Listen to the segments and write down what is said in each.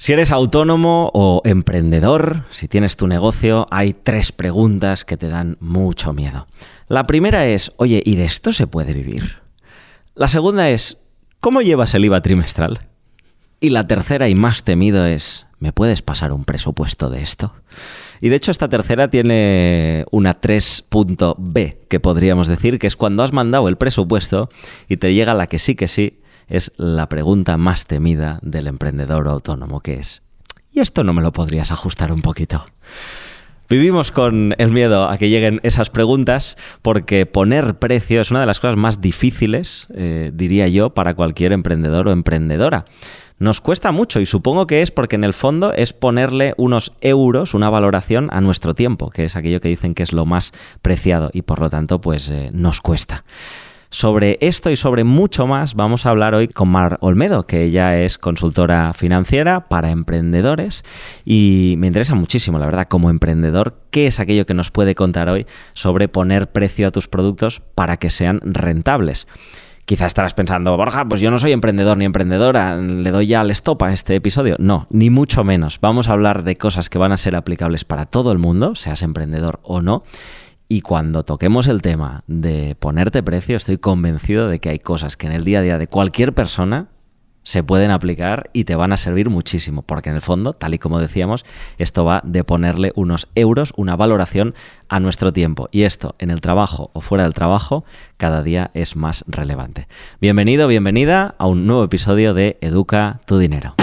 Si eres autónomo o emprendedor, si tienes tu negocio, hay tres preguntas que te dan mucho miedo. La primera es, oye, ¿y de esto se puede vivir? La segunda es, ¿cómo llevas el IVA trimestral? Y la tercera y más temido es, ¿me puedes pasar un presupuesto de esto? Y de hecho esta tercera tiene una 3.b, que podríamos decir, que es cuando has mandado el presupuesto y te llega la que sí que sí es la pregunta más temida del emprendedor autónomo, que es, ¿y esto no me lo podrías ajustar un poquito? Vivimos con el miedo a que lleguen esas preguntas porque poner precio es una de las cosas más difíciles, eh, diría yo, para cualquier emprendedor o emprendedora. Nos cuesta mucho y supongo que es porque en el fondo es ponerle unos euros, una valoración a nuestro tiempo, que es aquello que dicen que es lo más preciado y por lo tanto pues eh, nos cuesta. Sobre esto y sobre mucho más vamos a hablar hoy con Mar Olmedo, que ella es consultora financiera para emprendedores y me interesa muchísimo, la verdad, como emprendedor, qué es aquello que nos puede contar hoy sobre poner precio a tus productos para que sean rentables. Quizá estarás pensando, Borja, pues yo no soy emprendedor ni emprendedora, le doy ya al stop a este episodio. No, ni mucho menos. Vamos a hablar de cosas que van a ser aplicables para todo el mundo, seas emprendedor o no y cuando toquemos el tema de ponerte precio, estoy convencido de que hay cosas que en el día a día de cualquier persona se pueden aplicar y te van a servir muchísimo, porque en el fondo, tal y como decíamos, esto va de ponerle unos euros, una valoración a nuestro tiempo. Y esto, en el trabajo o fuera del trabajo, cada día es más relevante. Bienvenido, bienvenida a un nuevo episodio de Educa tu Dinero.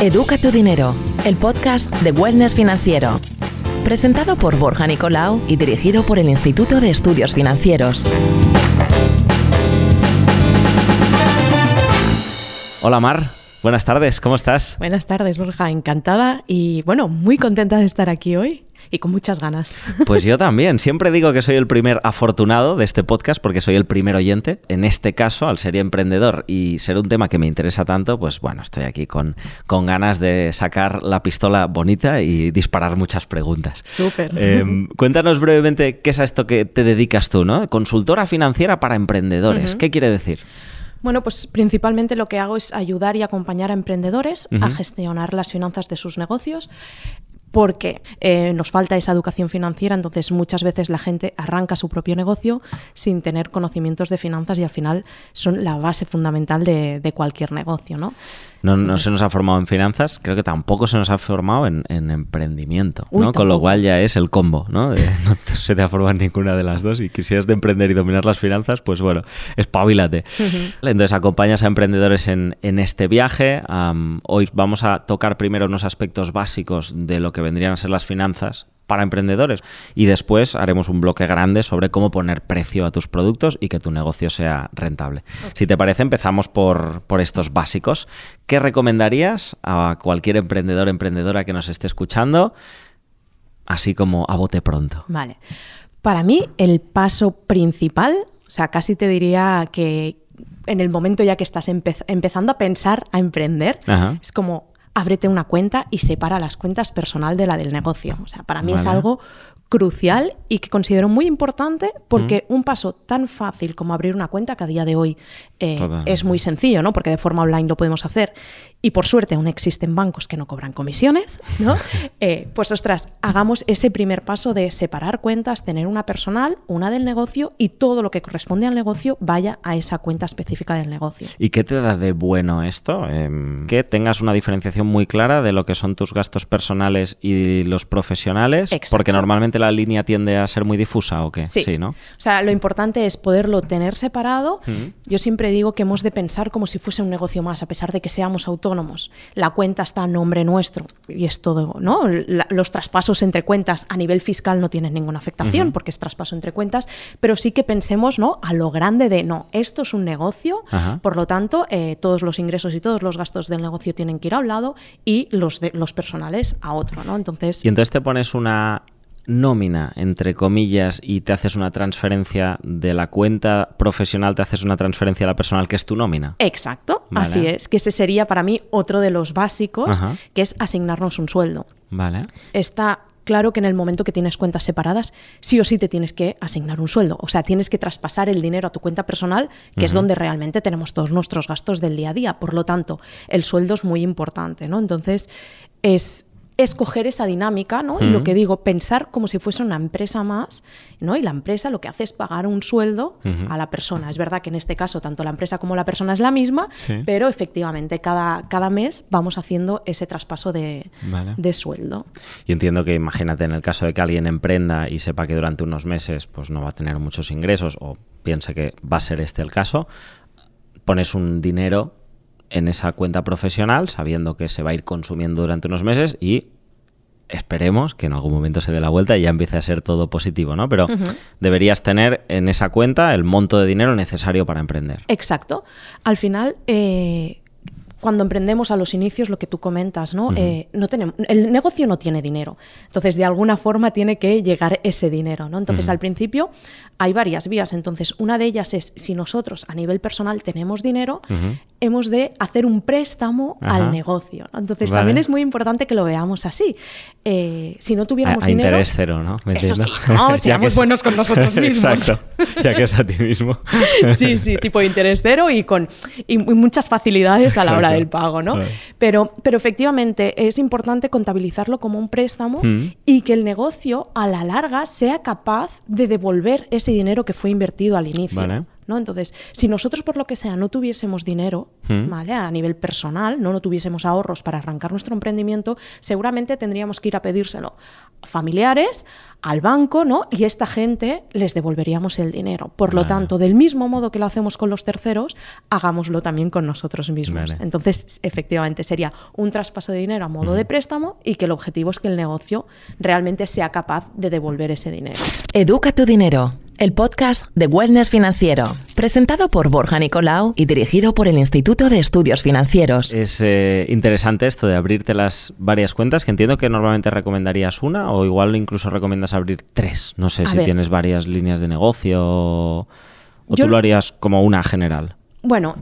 Educa tu dinero, el podcast de Wellness Financiero. Presentado por Borja Nicolau y dirigido por el Instituto de Estudios Financieros. Hola Mar, buenas tardes, ¿cómo estás? Buenas tardes Borja, encantada y bueno, muy contenta de estar aquí hoy y con muchas ganas. Pues yo también. Siempre digo que soy el primer afortunado de este podcast porque soy el primer oyente. En este caso, al ser emprendedor y ser un tema que me interesa tanto, pues bueno, estoy aquí con, con ganas de sacar la pistola bonita y disparar muchas preguntas. Súper. Em, cuéntanos brevemente qué es a esto que te dedicas tú, ¿no? Consultora financiera para emprendedores. ¿Qué quiere decir? Bueno, pues principalmente lo que hago es ayudar y acompañar a emprendedores a gestionar las finanzas de sus negocios porque eh, nos falta esa educación financiera, entonces muchas veces la gente arranca su propio negocio sin tener conocimientos de finanzas y al final son la base fundamental de, de cualquier negocio, ¿no? No, se nos ha formado en finanzas, creo que tampoco se nos ha formado en, emprendimiento, ¿no? Con lo cual ya es el combo, ¿no? no se te ha formado ninguna de las dos y quisieras de emprender y dominar las finanzas, pues bueno, espabilate. Entonces acompañas a emprendedores en, este viaje. hoy vamos a tocar primero unos aspectos básicos de lo que vendrían a ser las finanzas para emprendedores. Y después haremos un bloque grande sobre cómo poner precio a tus productos y que tu negocio sea rentable. Si te parece, empezamos por, por estos básicos. ¿Qué recomendarías a cualquier emprendedor o emprendedora que nos esté escuchando? Así como a bote pronto. Vale. Para mí, el paso principal, o sea, casi te diría que en el momento ya que estás empezando a pensar a emprender, es como ábrete una cuenta y separa las cuentas personal de la del negocio. O sea, para mí es algo crucial y que considero muy importante porque un paso tan fácil como abrir una cuenta, que a día de hoy eh, es muy sencillo, ¿no? Porque de forma online lo podemos hacer y por suerte aún existen bancos que no cobran comisiones, ¿no? Eh, pues ostras, hagamos ese primer paso de separar cuentas, tener una personal, una del negocio y todo lo que corresponde al negocio vaya a esa cuenta específica del negocio. ¿Y qué te da de bueno esto? Em, que tengas una diferenciación muy clara de lo que son tus gastos personales y los profesionales, porque normalmente la línea tiende a ser muy difusa o qué? Sí, ¿no? O sea, lo importante es poderlo tener separado. Yo siempre digo que hemos de pensar como si fuese un negocio más, a pesar de que seamos autónomos. La cuenta está a nombre nuestro y es todo, ¿no? los traspasos entre cuentas a nivel fiscal no tienen ninguna afectación porque es traspaso entre cuentas, pero sí que pensemos, ¿no? A lo grande de, no, esto es un negocio, por lo tanto, eh, todos los ingresos y todos los gastos del negocio tienen que ir a un lado y los, de, los personales a otro, ¿no? Entonces... Y entonces te pones una nómina, entre comillas, y te haces una transferencia de la cuenta profesional, te haces una transferencia a la personal, que es tu nómina. Exacto, así es, que ese sería para mí otro de los básicos, que es asignarnos un sueldo. Vale. Está claro que en el momento que tienes cuentas separadas, sí o sí te tienes que asignar un sueldo. O sea, tienes que traspasar el dinero a tu cuenta personal, que es donde realmente tenemos todos nuestros gastos del día a día. Por lo tanto, el sueldo es muy importante, ¿no? Entonces, es escoger esa dinámica, ¿no? Y lo que digo, pensar como si fuese una empresa más, ¿no? Y la empresa lo que hace es pagar un sueldo a la persona. Es verdad que en este caso tanto la empresa como la persona es la misma, pero efectivamente cada, cada mes vamos haciendo ese traspaso de, de, sueldo. Y entiendo que imagínate en el caso de que alguien emprenda y sepa que durante unos meses pues no va a tener muchos ingresos o piense que va a ser este el caso, pones un dinero en esa cuenta profesional, sabiendo que se va a ir consumiendo durante unos meses y esperemos que en algún momento se dé la vuelta y ya empiece a ser todo positivo, ¿no? Pero deberías tener en esa cuenta el monto de dinero necesario para emprender. Exacto. Al final, eh, cuando emprendemos a los inicios, lo que tú comentas, ¿no? Eh, no tenemos, el negocio no tiene dinero. Entonces, de alguna forma tiene que llegar ese dinero, ¿no? Entonces, al principio hay varias vías. Entonces, una de ellas es si nosotros a nivel personal tenemos dinero, hemos de hacer un préstamo al negocio. Entonces, también es muy importante que lo veamos así. Eh, si no tuviéramos dinero. interés cero, ¿no? Eso sí, ¿no? seamos buenos con nosotros mismos. Exacto, ya que es a ti mismo. sí, sí, tipo de interés cero y con y muchas facilidades a la hora de el pago, ¿no? Pero, pero efectivamente es importante contabilizarlo como un préstamo mm. y que el negocio a la larga sea capaz de devolver ese dinero que fue invertido al inicio. ¿No? Entonces, si nosotros por lo que sea no tuviésemos dinero, hmm. ¿vale? A nivel personal, ¿no? no tuviésemos ahorros para arrancar nuestro emprendimiento, seguramente tendríamos que ir a pedírselo a familiares, al banco, ¿no? Y esta gente les devolveríamos el dinero. Por lo tanto, del mismo modo que lo hacemos con los terceros, hagámoslo también con nosotros mismos. Entonces, efectivamente, sería un traspaso de dinero a modo de préstamo y que el objetivo es que el negocio realmente sea capaz de devolver ese dinero. Educa tu dinero el podcast de Wellness Financiero, presentado por Borja Nicolau y dirigido por el Instituto de Estudios Financieros. Es eh, interesante esto de abrirte las varias cuentas, que entiendo que normalmente recomendarías una o igual incluso recomiendas abrir tres. No sé si tienes varias líneas de negocio o, tú lo harías como una general. Bueno,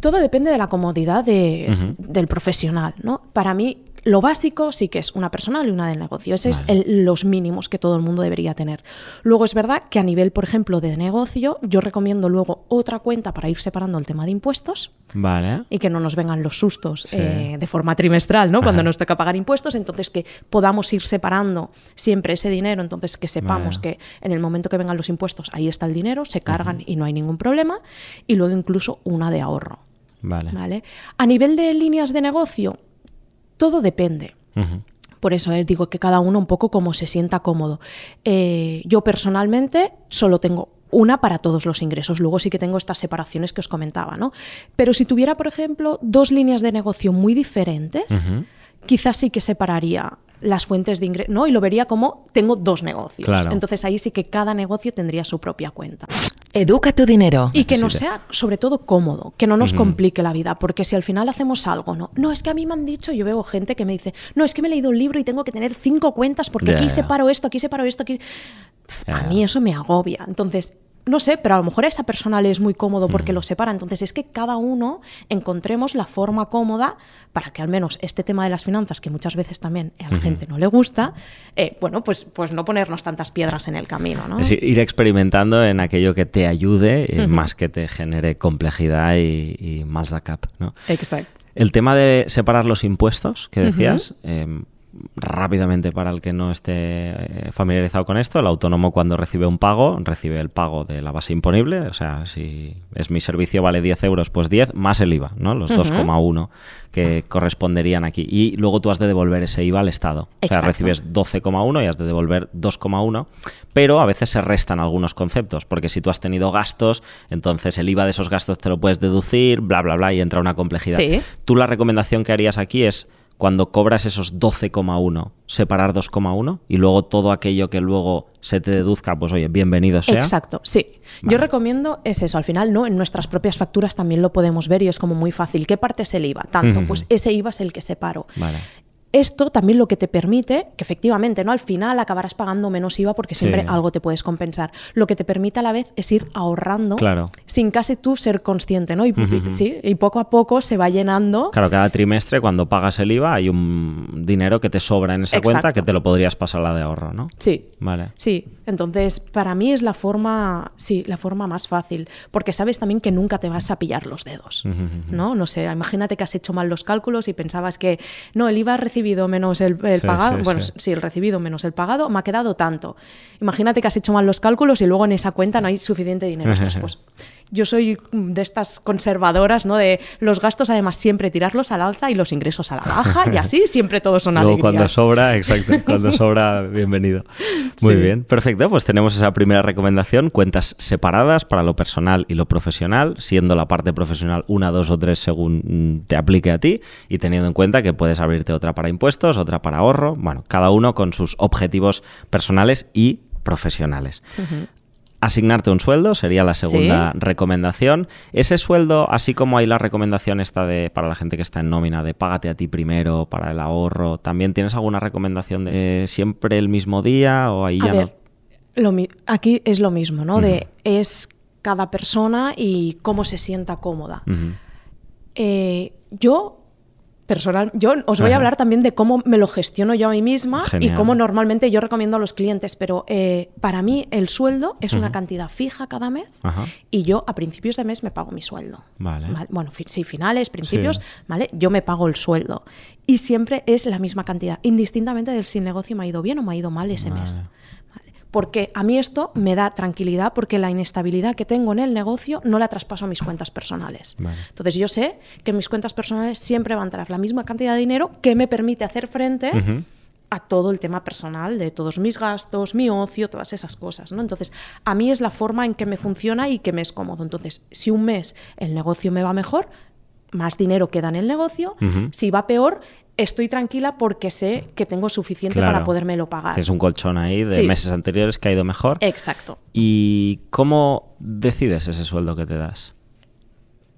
todo depende de la comodidad del profesional, ¿no? Para mí lo básico sí que es una personal y una del negocio. Esos es los mínimos que todo el mundo debería tener. Luego es verdad que a nivel, por ejemplo, de negocio, yo recomiendo luego otra cuenta para ir separando el tema de impuestos. Vale. Y que no nos vengan los sustos eh, de forma trimestral, ¿no? Cuando nos toca pagar impuestos, entonces que podamos ir separando siempre ese dinero, entonces que sepamos que en el momento que vengan los impuestos, ahí está el dinero, se cargan y no hay ningún problema. Y luego incluso una de ahorro. Vale. ¿Vale? A nivel de líneas de negocio, todo depende. Por eso eh, digo que cada uno un poco como se sienta cómodo. Eh, yo personalmente solo tengo una para todos los ingresos. Luego sí que tengo estas separaciones que os comentaba, ¿no? Pero si tuviera, por ejemplo, dos líneas de negocio muy diferentes, quizás sí que separaría las fuentes de ingresos, ¿no? Y lo vería como tengo dos negocios. Entonces ahí sí que cada negocio tendría su propia cuenta. Educa tu dinero. Y que nos sea, sobre todo, cómodo, que no nos complique la vida, porque si al final hacemos algo, ¿no? No, es que a mí me han dicho, yo veo gente que me dice, no, es que me he leído un libro y tengo que tener cinco cuentas porque aquí separo esto, aquí separo esto, aquí... A mí eso me agobia. Entonces, no sé, pero a lo mejor a esa persona le es muy cómodo porque lo separa. Entonces es que cada uno encontremos la forma cómoda para que al menos este tema de las finanzas, que muchas veces también a la gente no le gusta, eh, bueno, pues, pues no ponernos tantas piedras en el camino. ¿no? Es ir experimentando en aquello que te ayude, eh, más que te genere complejidad y, y da cap. ¿no? Exacto. El tema de separar los impuestos que decías, rápidamente para el que no esté eh, familiarizado con esto, el autónomo cuando recibe un pago, recibe el pago de la base imponible, o sea, si es mi servicio vale 10 euros, pues 10 más el IVA, ¿no? Los 2,1 que corresponderían aquí. Y luego tú has de devolver ese IVA al Estado. O sea, recibes 12,1 y has de devolver 2,1, pero a veces se restan algunos conceptos, porque si tú has tenido gastos, entonces el IVA de esos gastos te lo puedes deducir, bla, bla, bla, y entra una complejidad. Tú la recomendación que harías aquí es cuando cobras esos 12,1, separar 2,1 y luego todo aquello que luego se te deduzca, pues oye, bienvenido sea. Exacto, sí. Yo recomiendo es eso, al final no, en nuestras propias facturas también lo podemos ver y es como muy fácil. ¿Qué parte es el IVA? Tanto, pues ese IVA es el que separo. Vale. esto también lo que te permite, que efectivamente, ¿no? Al final acabarás pagando menos IVA porque siempre algo te puedes compensar. Lo que te permite a la vez es ir ahorrando sin casi tú ser consciente, ¿no? Y, sí, y poco a poco se va llenando. Claro, cada trimestre cuando pagas el IVA hay un dinero que te sobra en esa cuenta que te lo podrías pasar a la de ahorro, ¿no? Sí. Vale. Sí. Entonces, para mí es la forma, sí, la forma más fácil, porque sabes también que nunca te vas a pillar los dedos, ¿no? No sé, imagínate que has hecho mal los cálculos y pensabas que, no, el IVA recibe recibido menos el, pagado, bueno, sí. el recibido menos el pagado, me ha quedado tanto. Imagínate que has hecho mal los cálculos y luego en esa cuenta no hay suficiente dinero. pues yo soy de estas conservadoras, ¿no? De los gastos además siempre tirarlos al alza y los ingresos a la baja y así siempre todos son Luego cuando sobra, exacto, cuando sobra, bienvenido. Muy bien, perfecto, pues tenemos esa primera recomendación, cuentas separadas para lo personal y lo profesional, siendo la parte profesional una, dos o tres según te aplique a ti y teniendo en cuenta que puedes abrirte otra para impuestos, otra para ahorro, bueno, cada uno con sus objetivos personales y profesionales asignarte un sueldo, sería la segunda recomendación. Ese sueldo, así como hay la recomendación esta de para la gente que está en nómina de págate a ti primero para el ahorro, ¿también tienes alguna recomendación de siempre el mismo día o ahí ya no? aquí es lo mismo, ¿no? De es cada persona y cómo se sienta cómoda. Eh, yo personal, yo os voy a hablar también de cómo me lo gestiono yo a mí misma y cómo normalmente yo recomiendo a los clientes, pero eh, para mí el sueldo es una cantidad fija cada mes y yo a principios de mes me pago mi sueldo. Vale. Bueno, sí, finales, principios, ¿vale? Yo me pago el sueldo y siempre es la misma cantidad, indistintamente del si el negocio me ha ido bien o me ha ido mal ese mes porque a mí esto me da tranquilidad porque la inestabilidad que tengo en el negocio no la traspaso a mis cuentas personales. Entonces yo sé que en mis cuentas personales siempre va a entrar la misma cantidad de dinero que me permite hacer frente a todo el tema personal de todos mis gastos, mi ocio, todas esas cosas. ¿no? Entonces a mí es la forma en que me funciona y que me es cómodo. Entonces si un mes el negocio me va mejor, más dinero queda en el negocio. Si va peor, estoy tranquila porque sé que tengo suficiente para podérmelo pagar. Es un colchón ahí de meses anteriores que ha ido mejor. Exacto. ¿Y cómo decides ese sueldo que te das?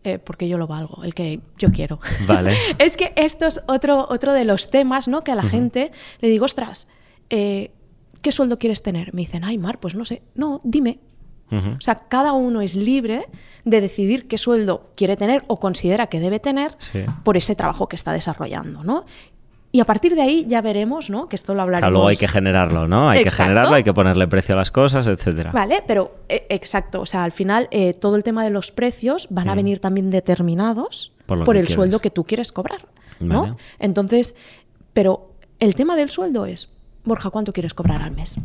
Eh, porque yo lo valgo, el que yo quiero. Vale. es que esto es otro, otro de los temas, ¿no? Que a la gente le digo, ostras, eh, ¿qué sueldo quieres tener? Me dicen, ay, Mar, pues no sé. No, dime, o sea, cada uno es libre de decidir qué sueldo quiere tener o considera que debe tener por ese trabajo que está desarrollando, ¿no? Y a partir de ahí ya veremos, ¿no? Que esto lo hablaremos. Claro, luego hay que generarlo, ¿no? Hay que generarlo, hay que ponerle precio a las cosas, etcétera. Vale, pero eh, exacto. O sea, al final eh, todo el tema de los precios van a mm. venir también determinados por, el sueldo que tú quieres cobrar, ¿no? Entonces, pero el tema del sueldo es Borja, ¿cuánto quieres cobrar al mes?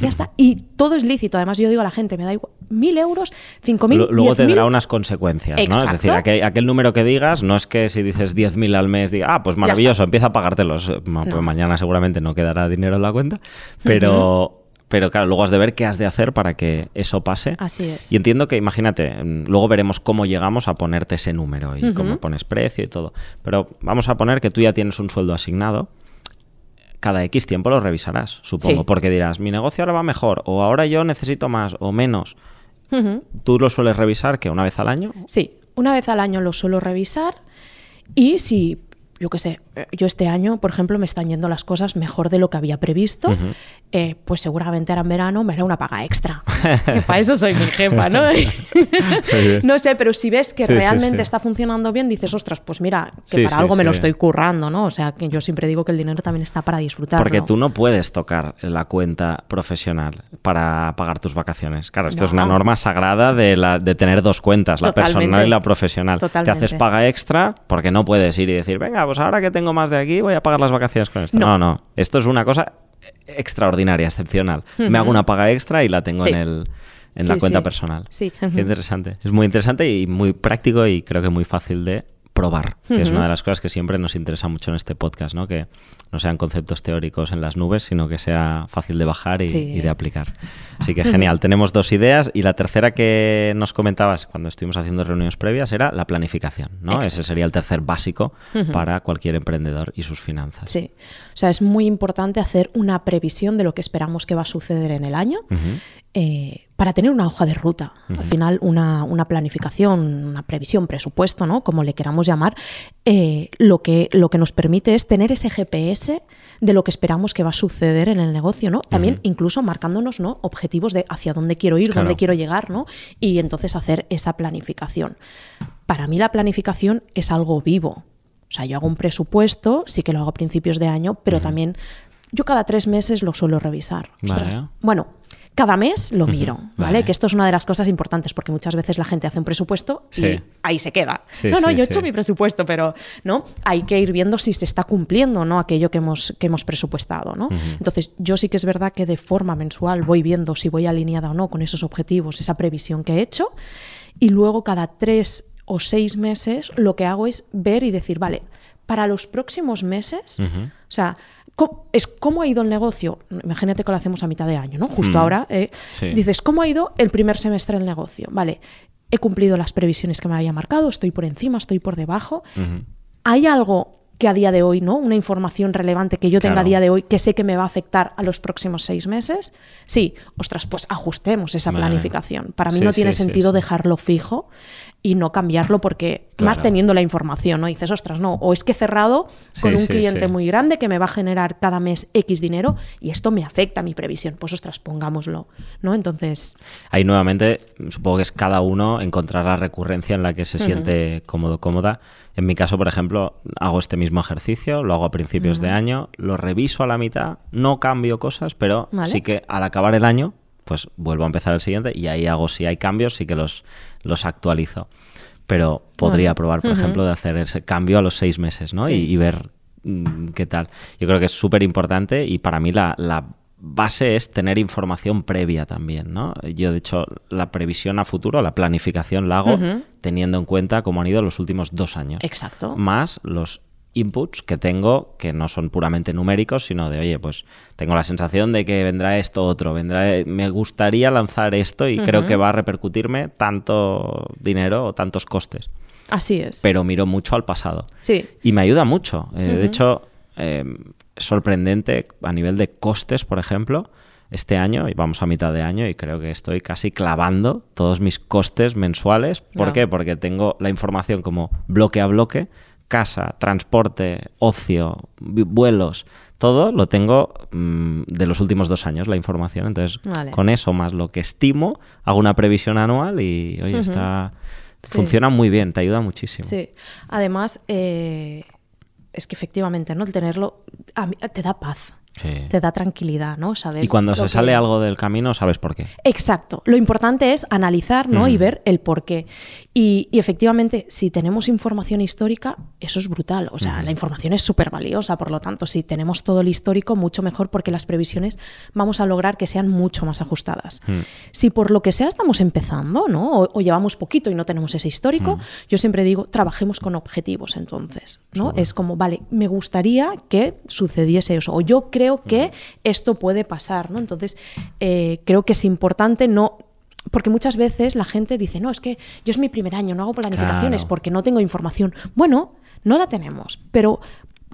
Ya está. Y todo es lícito. Además, yo digo a la gente, me da igual, mil euros, cinco mil. Luego tendrá unas consecuencias, ¿no? Es decir, aquel, número que digas, no es que si dices diez mil al mes, diga, ah, pues maravilloso, empieza a pagártelos. Pues mañana seguramente no quedará dinero en la cuenta. Pero. Pero claro, luego has de ver qué has de hacer para que eso pase. Así es. Y entiendo que, imagínate, mm, luego veremos cómo llegamos a ponerte ese número y cómo pones precio y todo. Pero vamos a poner que tú ya tienes un sueldo asignado cada X tiempo lo revisarás, supongo, porque dirás, mi negocio ahora va mejor, o ahora yo necesito más, o menos. ¿Tú lo sueles revisar que una vez al año? Sí, una vez al año lo suelo revisar y si yo qué sé, yo este año, por ejemplo, me están yendo las cosas mejor de lo que había previsto, eh, pues seguramente ahora en verano me hará una paga extra. para eso soy mi jefa, ¿no? no sé, pero si ves que realmente está funcionando bien, dices, ostras, pues mira, que para algo me lo estoy currando, ¿no? O sea, que yo siempre digo que el dinero también está para disfrutar. Porque tú no puedes tocar la cuenta profesional para pagar tus vacaciones. Claro, esto es una norma sagrada de, la, de tener dos cuentas, la personal y la profesional. Te haces paga extra porque no puedes ir y decir, venga, pues ahora que tengo más de aquí, voy a pagar las vacaciones con esto. No, no. Esto es una cosa extraordinaria, excepcional. Me hago una paga extra y la tengo en el en la cuenta personal. Sí. Qué interesante. Es muy interesante y muy práctico y creo que muy fácil de probar, que es una de las cosas que siempre nos interesa mucho en este podcast, ¿no? Que no sean conceptos teóricos en las nubes, sino que sea fácil de bajar y, de aplicar. Así que genial, tenemos dos ideas y la tercera que nos comentabas cuando estuvimos haciendo reuniones previas era la planificación, ¿no? Ese sería el tercer básico para cualquier emprendedor y sus finanzas. Sí, o sea, es muy importante hacer una previsión de lo que esperamos que va a suceder en el año eh, para tener una hoja de ruta, al final una, planificación, una previsión, presupuesto, ¿no? como le queramos llamar, eh, lo, que, lo que nos permite es tener ese GPS de lo que esperamos que va a suceder en el negocio, ¿no? También incluso marcándonos ¿no? objetivos de hacia dónde quiero ir, dónde quiero llegar, ¿no? Y entonces hacer esa planificación. Para mí la planificación es algo vivo. O sea, yo hago un presupuesto, sí que lo hago a principios de año, pero también yo cada tres meses lo suelo revisar. Bueno, cada mes lo miro, ¿vale? Que esto es una de las cosas importantes porque muchas veces la gente hace un presupuesto y ahí se queda. no, no, yo he hecho mi presupuesto, pero no, hay que ir viendo si se está cumpliendo, ¿no? Aquello que hemos, que hemos presupuestado, ¿no? Entonces, yo sí que es verdad que de forma mensual voy viendo si voy alineada o no con esos objetivos, esa previsión que he hecho y luego cada tres o seis meses lo que hago es ver y decir, vale, para los próximos meses, o sea, es cómo ha ido el negocio. Imagínate que lo hacemos a mitad de año, ¿no? Justo mm. ahora. Eh, dices, ¿cómo ha ido el primer semestre del negocio? Vale, he cumplido las previsiones que me había marcado, estoy por encima, estoy por debajo. ¿Hay algo que a día de hoy, ¿no? Una información relevante que yo tenga a día de hoy que sé que me va a afectar a los próximos seis meses. Sí, ostras, pues ajustemos esa planificación. Para mí no tiene sentido dejarlo fijo y no cambiarlo porque más teniendo la información, ¿no? dices, ostras, no, o es que he cerrado con un cliente muy grande que me va a generar cada mes X dinero y esto me afecta a mi previsión. Pues ostras, pongámoslo, ¿no? Entonces... Ahí nuevamente, supongo que es cada uno encontrar la recurrencia en la que se siente cómodo, cómoda. En mi caso, por ejemplo, hago este mismo ejercicio, lo hago a principios de año, lo reviso a la mitad, no cambio cosas, pero sí que al acabar el año pues vuelvo a empezar el siguiente y ahí hago, si hay cambios, sí que los, los actualizo. Pero podría probar, por ejemplo, de hacer ese cambio a los seis meses, ¿no? Y, ver mm, qué tal. Yo creo que es súper importante y para mí la, base es tener información previa también, ¿no? Yo, de hecho, la previsión a futuro, la planificación la hago teniendo en cuenta cómo han ido los últimos dos años. Exacto. Más los inputs que tengo que no son puramente numéricos, sino de, oye, pues tengo la sensación de que vendrá esto otro, vendrá, me gustaría lanzar esto y creo que va a repercutirme tanto dinero o tantos costes. Así es. Pero miro mucho al pasado. Sí. Y me ayuda mucho. Eh, de hecho, eh, es sorprendente a nivel de costes, por ejemplo, este año, y vamos a mitad de año, y creo que estoy casi clavando todos mis costes mensuales. ¿Por qué? Porque tengo la información como bloque a bloque casa, transporte, ocio, vuelos, todo lo tengo mm, de los últimos dos años, la información. Entonces, con eso más lo que estimo, hago una previsión anual y, oye, está... Funciona muy bien, te ayuda muchísimo. Sí, además, eh, es que efectivamente, ¿no? El tenerlo te da paz te da tranquilidad, ¿no? y cuando se sale algo del camino, sabes por qué. Exacto. Lo importante es analizar, ¿no? Y ver el por qué. Y, efectivamente, si tenemos información histórica, eso es brutal. O sea, la información es súper valiosa. Por lo tanto, si tenemos todo el histórico, mucho mejor porque las previsiones vamos a lograr que sean mucho más ajustadas. Si por lo que sea estamos empezando, ¿no? O, llevamos poquito y no tenemos ese histórico, yo siempre digo, trabajemos con objetivos entonces, ¿no? Es como, vale, me gustaría que sucediese eso. O yo creo creo que esto puede pasar, ¿no? Entonces, eh, creo que es importante no porque muchas veces la gente dice, no, es que yo es mi primer año, no hago planificaciones porque no tengo información. Bueno, no la tenemos, pero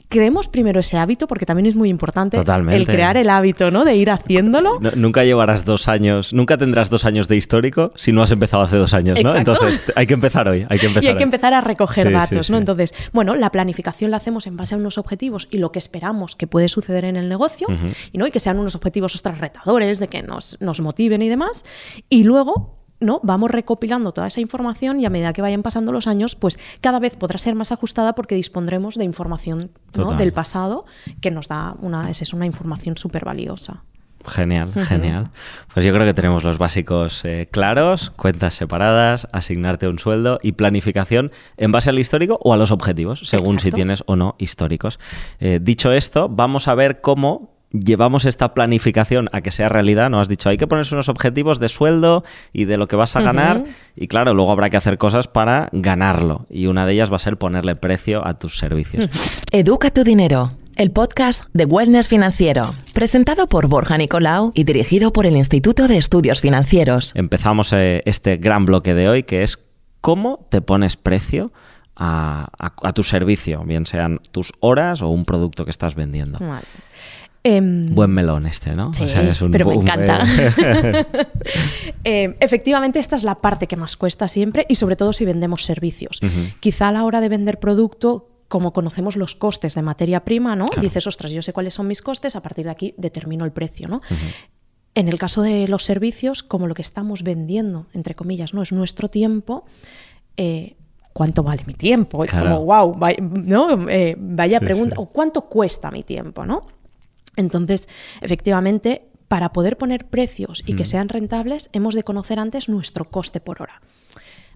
creemos primero ese hábito, porque también es muy importante el crear el hábito, ¿no? De ir haciéndolo. nunca llevarás dos años, nunca tendrás dos años de histórico si no has empezado hace dos años, ¿no? Entonces hay que empezar hoy, hay que empezar. Y hay que empezar a recoger datos, ¿no? Entonces, bueno, la planificación la hacemos en base a unos objetivos y lo que esperamos que puede suceder en el negocio, y, ¿no? y que sean unos objetivos ostras retadores, de que nos, nos motiven y demás. Y luego ¿no? Vamos recopilando toda esa información y a medida que vayan pasando los años, pues cada vez podrá ser más ajustada porque dispondremos de información del pasado que nos da una, es una información súper valiosa. Genial, genial. Pues yo creo que tenemos los básicos eh, claros, cuentas separadas, asignarte un sueldo y planificación en base al histórico o a los objetivos, según si tienes o no históricos. Eh, dicho esto, vamos a ver cómo llevamos esta planificación a que sea realidad, ¿no? Has dicho, hay que ponerse unos objetivos de sueldo y de lo que vas a ganar y claro, luego habrá que hacer cosas para ganarlo y una de ellas va a ser ponerle precio a tus servicios. Educa tu dinero, el podcast de Wellness Financiero, presentado por Borja Nicolau y dirigido por el Instituto de Estudios Financieros. Empezamos eh, este gran bloque de hoy que es cómo te pones precio a, tu servicio, bien sean tus horas o un producto que estás vendiendo. Em, Buen melón este, ¿no? Sí, pero me encanta. Em, efectivamente, esta es la parte que más cuesta siempre y sobre todo si vendemos servicios. Quizá a la hora de vender producto como conocemos los costes de materia prima, ¿no? Dices, ostras, yo sé cuáles son mis costes, a partir de aquí determino el precio, ¿no? En el caso de los servicios, como lo que estamos vendiendo, entre comillas, no es nuestro tiempo, eh, ¿cuánto vale mi tiempo? Es como, wow, ¿no? Eh, vaya pregunta, o ¿cuánto cuesta mi tiempo? ¿no? Entonces, efectivamente, para poder poner precios y que mm. sean rentables, hemos de conocer antes nuestro coste por hora.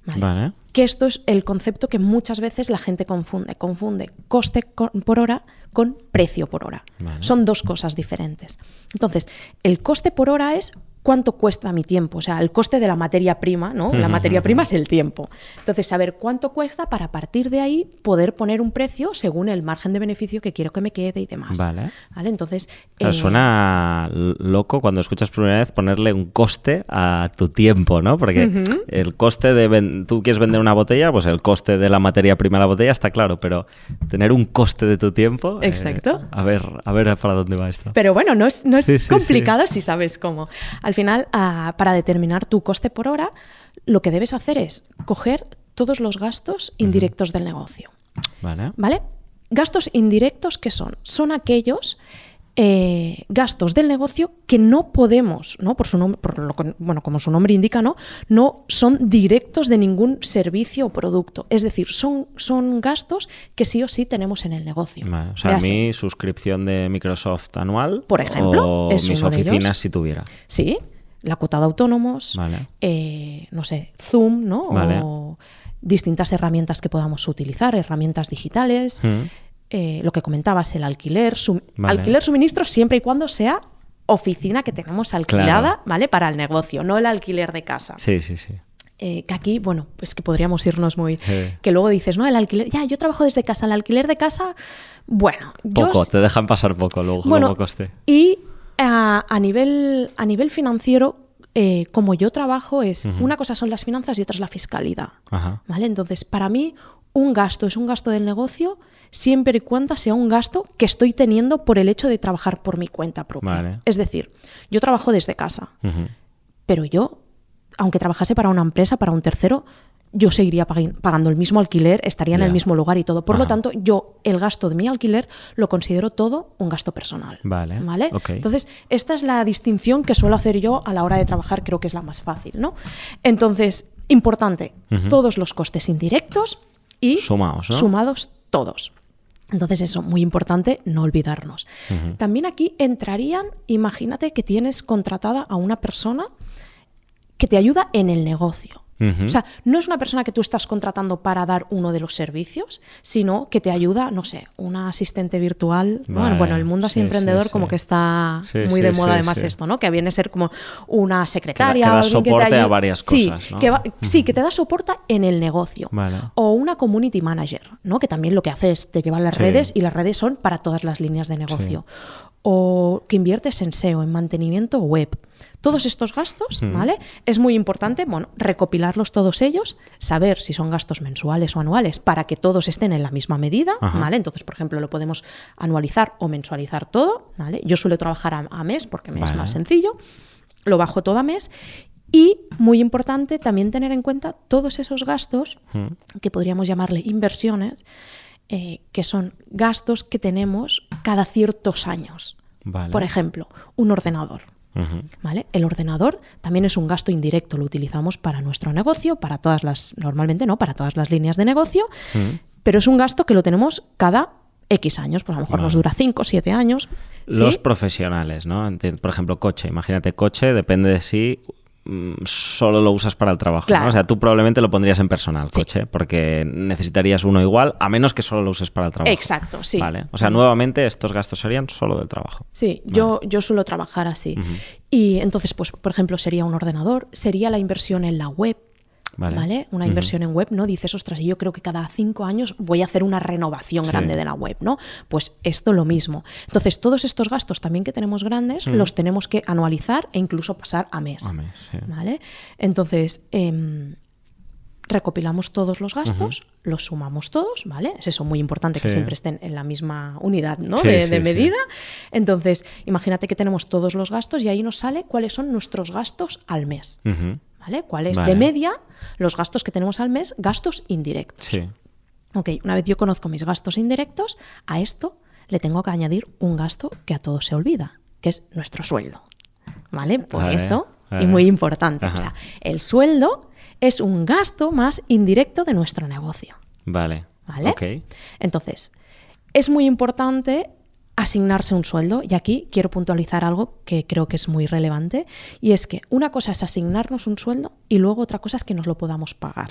Vale. Que esto es el concepto que muchas veces la gente confunde. Confunde coste por hora con precio por hora. Son dos cosas diferentes. Entonces, el coste por hora es cuánto cuesta mi tiempo, o sea, el coste de la materia prima, ¿no? La materia prima es el tiempo. Entonces, saber cuánto cuesta para partir de ahí poder poner un precio según el margen de beneficio que quiero que me quede y demás. Vale. ¿Vale? Entonces. Eh, suena loco cuando escuchas por primera vez ponerle un coste a tu tiempo, ¿no? Porque el coste de. Tú quieres vender una botella, pues el coste de la materia prima de la botella está claro, pero tener un coste de tu tiempo. Eh, Exacto. a ver, a ver para dónde va esto. Pero bueno, no es, no es complicado si sabes cómo. Al final, ah, para determinar tu coste por hora, lo que debes hacer es coger todos los gastos indirectos del negocio. Vale. ¿Vale? Gastos indirectos, ¿qué son? Son aquellos eh, gastos del negocio que no podemos, ¿no? Por su nombre, bueno, como su nombre indica, ¿no? No son directos de ningún servicio o producto. Es decir, son, son gastos que sí o sí tenemos en el negocio. o sea, mi suscripción de Microsoft anual. Por ejemplo, o mis oficinas si tuviera. Sí, la cuota de autónomos, eh, no sé, Zoom, ¿no? O distintas herramientas que podamos utilizar, herramientas digitales. Mm. Eh, lo que comentabas, el alquiler, alquiler suministro siempre y cuando sea oficina que tenemos alquilada, ¿vale? Para el negocio, no el alquiler de casa. Sí, sí, sí. Eh, que aquí, bueno, pues que podríamos irnos muy... Que luego dices, no, el alquiler, ya, yo trabajo desde casa, el alquiler de casa, bueno... Poco, te dejan pasar poco luego, bueno, coste. Y a, nivel, a nivel financiero, eh, como yo trabajo, es una cosa son las finanzas y otra es la fiscalidad. ¿Vale? Entonces, para mí, un gasto es un gasto del negocio siempre y cuando sea un gasto que estoy teniendo por el hecho de trabajar por mi cuenta propia. Es decir, yo trabajo desde casa, pero yo, aunque trabajase para una empresa, para un tercero, yo seguiría pagando el mismo alquiler, estaría en el mismo lugar y todo. Por lo tanto, yo el gasto de mi alquiler lo considero todo un gasto personal. Vale. ¿vale? Entonces, esta es la distinción que suelo hacer yo a la hora de trabajar, creo que es la más fácil. ¿no? Entonces, importante, todos los costes indirectos y sumados todos. Entonces eso, muy importante, no olvidarnos. También aquí entrarían, imagínate que tienes contratada a una persona que te ayuda en el negocio. O sea, no es una persona que tú estás contratando para dar uno de los servicios, sino que te ayuda, no sé, una asistente virtual. Bueno, el mundo así emprendedor como que está muy de moda además esto, ¿no? Que viene a ser como una secretaria. Que da, soporte a varias cosas. Sí, que sí, que te da soporte en el negocio. O una community manager, ¿no? Que también lo que hace es te lleva las redes y las redes son para todas las líneas de negocio. O que inviertes en SEO, en mantenimiento web. Todos estos gastos, ¿vale? Es muy importante, bueno, recopilarlos todos ellos, saber si son gastos mensuales o anuales para que todos estén en la misma medida, ¿vale? Entonces, por ejemplo, lo podemos anualizar o mensualizar todo, ¿vale? Yo suelo trabajar a, mes porque me es más sencillo, lo bajo todo a mes y, muy importante, también tener en cuenta todos esos gastos, que podríamos llamarle inversiones, eh, que son gastos que tenemos cada ciertos años. Por ejemplo, un ordenador. ¿Vale? El ordenador también es un gasto indirecto, lo utilizamos para nuestro negocio, para todas las, normalmente no, para todas las líneas de negocio, pero es un gasto que lo tenemos cada X años, pues a lo mejor nos dura 5 o 7 años. Los profesionales, ¿no? Por ejemplo, coche, imagínate coche, depende de si Mm, solo lo usas para el trabajo. O sea, tú probablemente lo pondrías en personal, coche, porque necesitarías uno igual, a menos que solo lo uses para el trabajo. Exacto, sí. Vale. O sea, nuevamente estos gastos serían solo del trabajo. Sí, yo, yo suelo trabajar así. Y entonces, pues, por ejemplo, sería un ordenador, sería la inversión en la web, Vale. Una inversión en web, ¿no? Dices, ostras, yo creo que cada cinco años voy a hacer una renovación grande de la web, ¿no? Pues esto lo mismo. Entonces, todos estos gastos también que tenemos grandes los tenemos que anualizar e incluso pasar a mes. ¿Vale? Entonces, em, recopilamos todos los gastos, los sumamos todos, ¿vale? Es eso muy importante que siempre estén en la misma unidad ¿no? de, medida. Entonces, imagínate que tenemos todos los gastos y ahí nos sale cuáles son nuestros gastos al mes. ¿Vale? ¿Cuál es de media los gastos que tenemos al mes, gastos indirectos? Sí. Ok, una vez yo conozco mis gastos indirectos, a esto le tengo que añadir un gasto que a todos se olvida, que es nuestro sueldo. ¿Vale? Por eso, y muy importante, o sea, el sueldo es un gasto más indirecto de nuestro negocio. Vale. ¿Vale? Entonces, es muy importante asignarse un sueldo y aquí quiero puntualizar algo que creo que es muy relevante y es que una cosa es asignarnos un sueldo y luego otra cosa es que nos lo podamos pagar.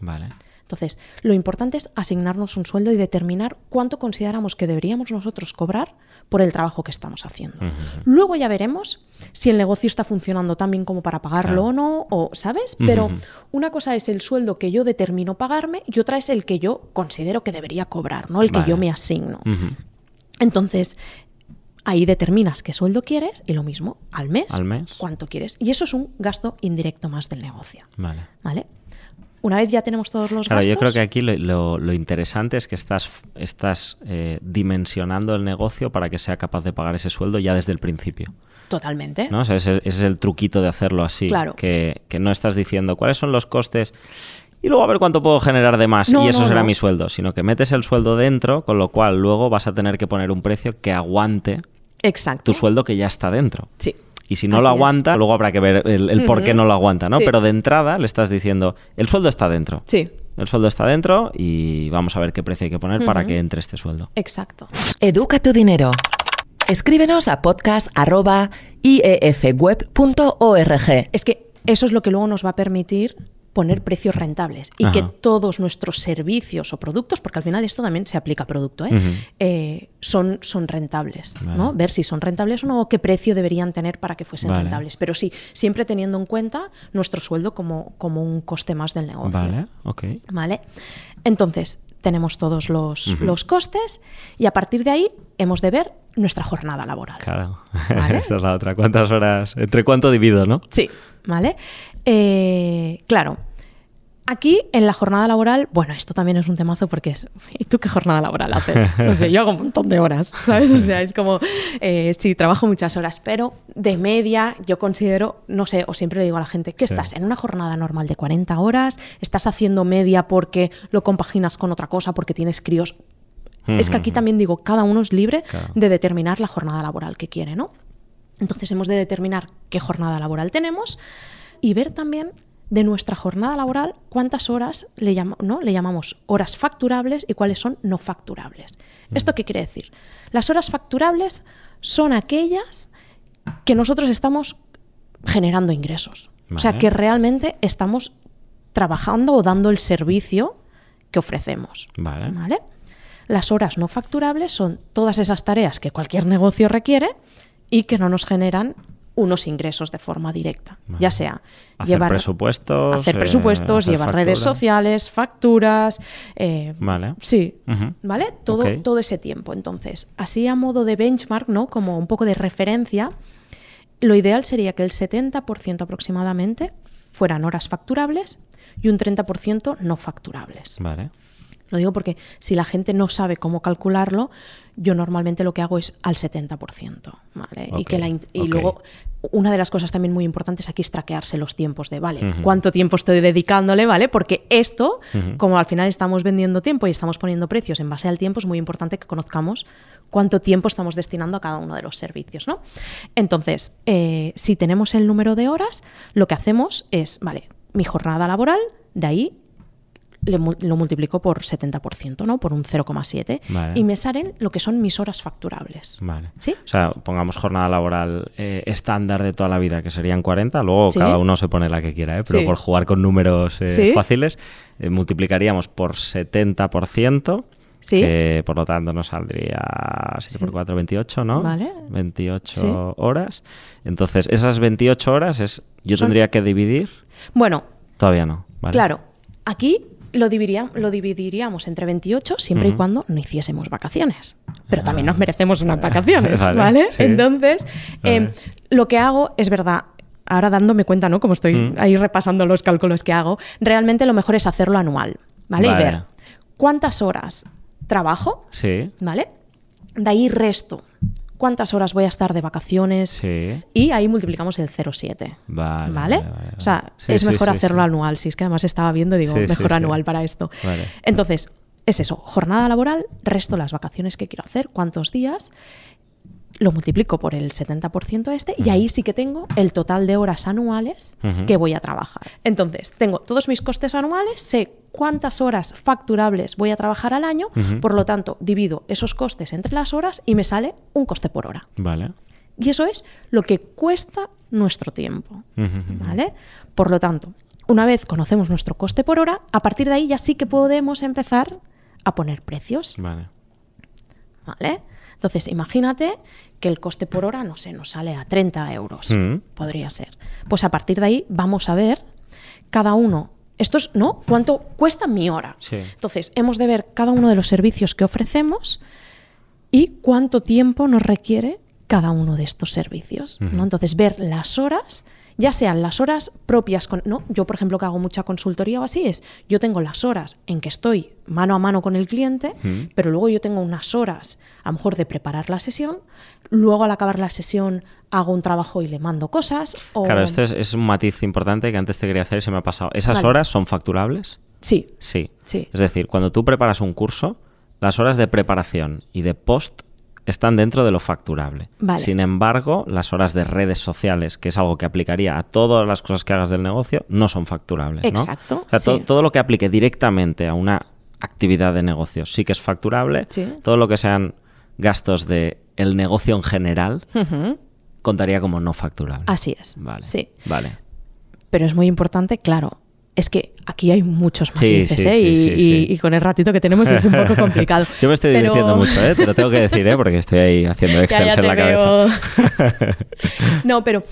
Vale. Entonces, lo importante es asignarnos un sueldo y determinar cuánto consideramos que deberíamos nosotros cobrar por el trabajo que estamos haciendo. Luego ya veremos si el negocio está funcionando tan bien como para pagarlo o no, o, ¿sabes? Pero una cosa es el sueldo que yo determino pagarme y otra es el que yo considero que debería cobrar, ¿no? El que yo me asigno. Entonces, ahí determinas qué sueldo quieres y lo mismo, al mes, al mes, cuánto quieres. Y eso es un gasto indirecto más del negocio. Vale. ¿Vale? Una vez ya tenemos todos los claro, gastos. Yo creo que aquí lo, interesante es que estás, estás eh, dimensionando el negocio para que sea capaz de pagar ese sueldo ya desde el principio. Totalmente. ¿no? ese, es el truquito de hacerlo así. Claro. Que, no estás diciendo cuáles son los costes y luego a ver cuánto puedo generar de más y eso será mi sueldo, sino que metes el sueldo dentro, con lo cual luego vas a tener que poner un precio que aguante Exacto. tu sueldo que ya está dentro. Sí. Y si no lo aguanta, luego habrá que ver el, por qué no lo aguanta, ¿no? Pero de entrada le estás diciendo, el sueldo está dentro. Sí. El sueldo está dentro y vamos a ver qué precio hay que poner para que entre este sueldo. Exacto. Educa tu dinero. Escríbenos a podcast.iefweb.org. Es que eso es lo que luego nos va a permitir poner precios rentables y que todos nuestros servicios o productos, porque al final esto también se aplica a producto, ¿eh? Eh, son, son rentables, ¿no? Ver si son rentables o no, o qué precio deberían tener para que fuesen rentables. Pero sí, siempre teniendo en cuenta nuestro sueldo como, como un coste más del negocio. Vale, ok. ¿Vale? Entonces, tenemos todos los, los costes y a partir de ahí hemos de ver nuestra jornada laboral. Claro, esta es la otra. ¿Cuántas horas? ¿Entre cuánto divido, no? Sí, ¿vale? Eh, claro, Aquí, en la jornada laboral, bueno, esto también es un temazo porque es, ¿y tú qué jornada laboral haces? No sé, yo hago un montón de horas, ¿sabes? O sea, es como, eh, sí, trabajo muchas horas, pero de media yo considero, no sé, o siempre le digo a la gente, ¿qué estás? ¿En una jornada normal de 40 horas? ¿Estás haciendo media porque lo compaginas con otra cosa, porque tienes críos? Es que aquí también digo, cada uno es libre de determinar la jornada laboral que quiere, ¿no? Entonces hemos de determinar qué jornada laboral tenemos y ver también de nuestra jornada laboral cuántas horas le, ¿no? le llamamos horas facturables y cuáles son no facturables. ¿Esto qué quiere decir? Las horas facturables son aquellas que nosotros estamos generando ingresos. O sea, que realmente estamos trabajando o dando el servicio que ofrecemos. Vale. ¿Vale? Las horas no facturables son todas esas tareas que cualquier negocio requiere y que no nos generan unos ingresos de forma directa, ya sea hacer llevar presupuestos, hacer presupuestos, eh, llevar redes sociales, facturas, eh, vale, sí, vale, todo todo ese tiempo. Entonces, así a modo de benchmark, no, como un poco de referencia, lo ideal sería que el 70% aproximadamente fueran horas facturables y un 30% no facturables. Vale. Lo digo porque si la gente no sabe cómo calcularlo, yo normalmente lo que hago es al 70%. ¿vale? y que la y luego, una de las cosas también muy importantes aquí es traquearse los tiempos de, ¿vale? ¿Cuánto tiempo estoy dedicándole? ¿Vale? Porque esto, como al final estamos vendiendo tiempo y estamos poniendo precios en base al tiempo, es muy importante que conozcamos cuánto tiempo estamos destinando a cada uno de los servicios, ¿no? Entonces, eh, si tenemos el número de horas, lo que hacemos es, vale, mi jornada laboral, de ahí lo multiplico por 70%, ¿no? Por un 0,7. Y me salen lo que son mis horas facturables. Vale. ¿Sí? O sea, pongamos jornada laboral eh, estándar de toda la vida, que serían 40, luego cada uno se pone la que quiera, ¿eh? Pero por jugar con números eh, fáciles, eh, multiplicaríamos por 70%. Sí. Que por lo tanto nos saldría 7 por 4, 28, ¿no? Vale. 28 horas. Entonces, esas 28 horas es yo tendría que dividir. Bueno. Todavía no. ¿vale? Claro. Aquí lo, lo dividiríamos entre 28 siempre y cuando no hiciésemos vacaciones. Pero también nos merecemos unas vacaciones, ¿vale? Entonces, em, lo que hago es verdad, ahora dándome cuenta, ¿no? Como estoy Mm. ahí repasando los cálculos que hago, realmente lo mejor es hacerlo anual, ¿vale? Vale. Y ver cuántas horas trabajo, Sí. ¿vale? De ahí resto cuántas horas voy a estar de vacaciones Sí. y ahí multiplicamos el 0,7. Vale. ¿Vale? vale, vale, O sea. Sí, es mejor hacerlo anual. Si es que además estaba viendo, digo, mejor anual para esto. Vale. Entonces, es eso, jornada laboral, resto las vacaciones que quiero hacer, cuántos días, lo multiplico por el 70% este y ahí sí que tengo el total de horas anuales que voy a trabajar. Entonces, tengo todos mis costes anuales, sé cuántas horas facturables voy a trabajar al año, por lo tanto, divido esos costes entre las horas y me sale un coste por hora. Vale. Y eso es lo que cuesta nuestro tiempo. ¿Vale? Por lo tanto, una vez conocemos nuestro coste por hora, a partir de ahí ya sí que podemos empezar a poner precios. Vale. ¿Vale? Entonces, imagínate que el coste por hora, no sé, nos sale a 30 euros. Mm. Podría ser. Pues a partir de ahí vamos a ver cada uno. Esto es, ¿no? ¿Cuánto cuesta mi hora? Sí. Entonces, hemos de ver cada uno de los servicios que ofrecemos y cuánto tiempo nos requiere cada uno de estos servicios. ¿no? Entonces, ver las horas, ya sean las horas propias con. ¿no? Yo, por ejemplo, que hago mucha consultoría o así, es yo tengo las horas en que estoy mano a mano con el cliente, pero luego yo tengo unas horas, a lo mejor, de preparar la sesión, luego al acabar la sesión hago un trabajo y le mando cosas. O... Claro, este es, es un matiz importante que antes te quería hacer y se me ha pasado. ¿Esas Vale. horas son facturables? Sí, Sí. sí. Es decir, cuando tú preparas un curso, las horas de preparación y de post están dentro de lo facturable. Vale. Sin embargo, las horas de redes sociales, que es algo que aplicaría a todas las cosas que hagas del negocio, no son facturables. ¿no? Exacto, O sea, to- sí. todo lo que aplique directamente a una actividad de negocio sí que es facturable. Sí. Todo lo que sean gastos de el negocio en general contaría como no facturable. Así es. Vale. Sí. Vale. Pero es muy importante, claro. Es que aquí hay muchos matices, sí, ¿eh? sí, y, con el ratito que tenemos es un poco complicado. Yo me estoy Pero- divirtiendo mucho, ¿eh? Te lo tengo que decir, ¿eh? Porque estoy ahí haciendo Ya, Excel ya en la cabeza. no, pero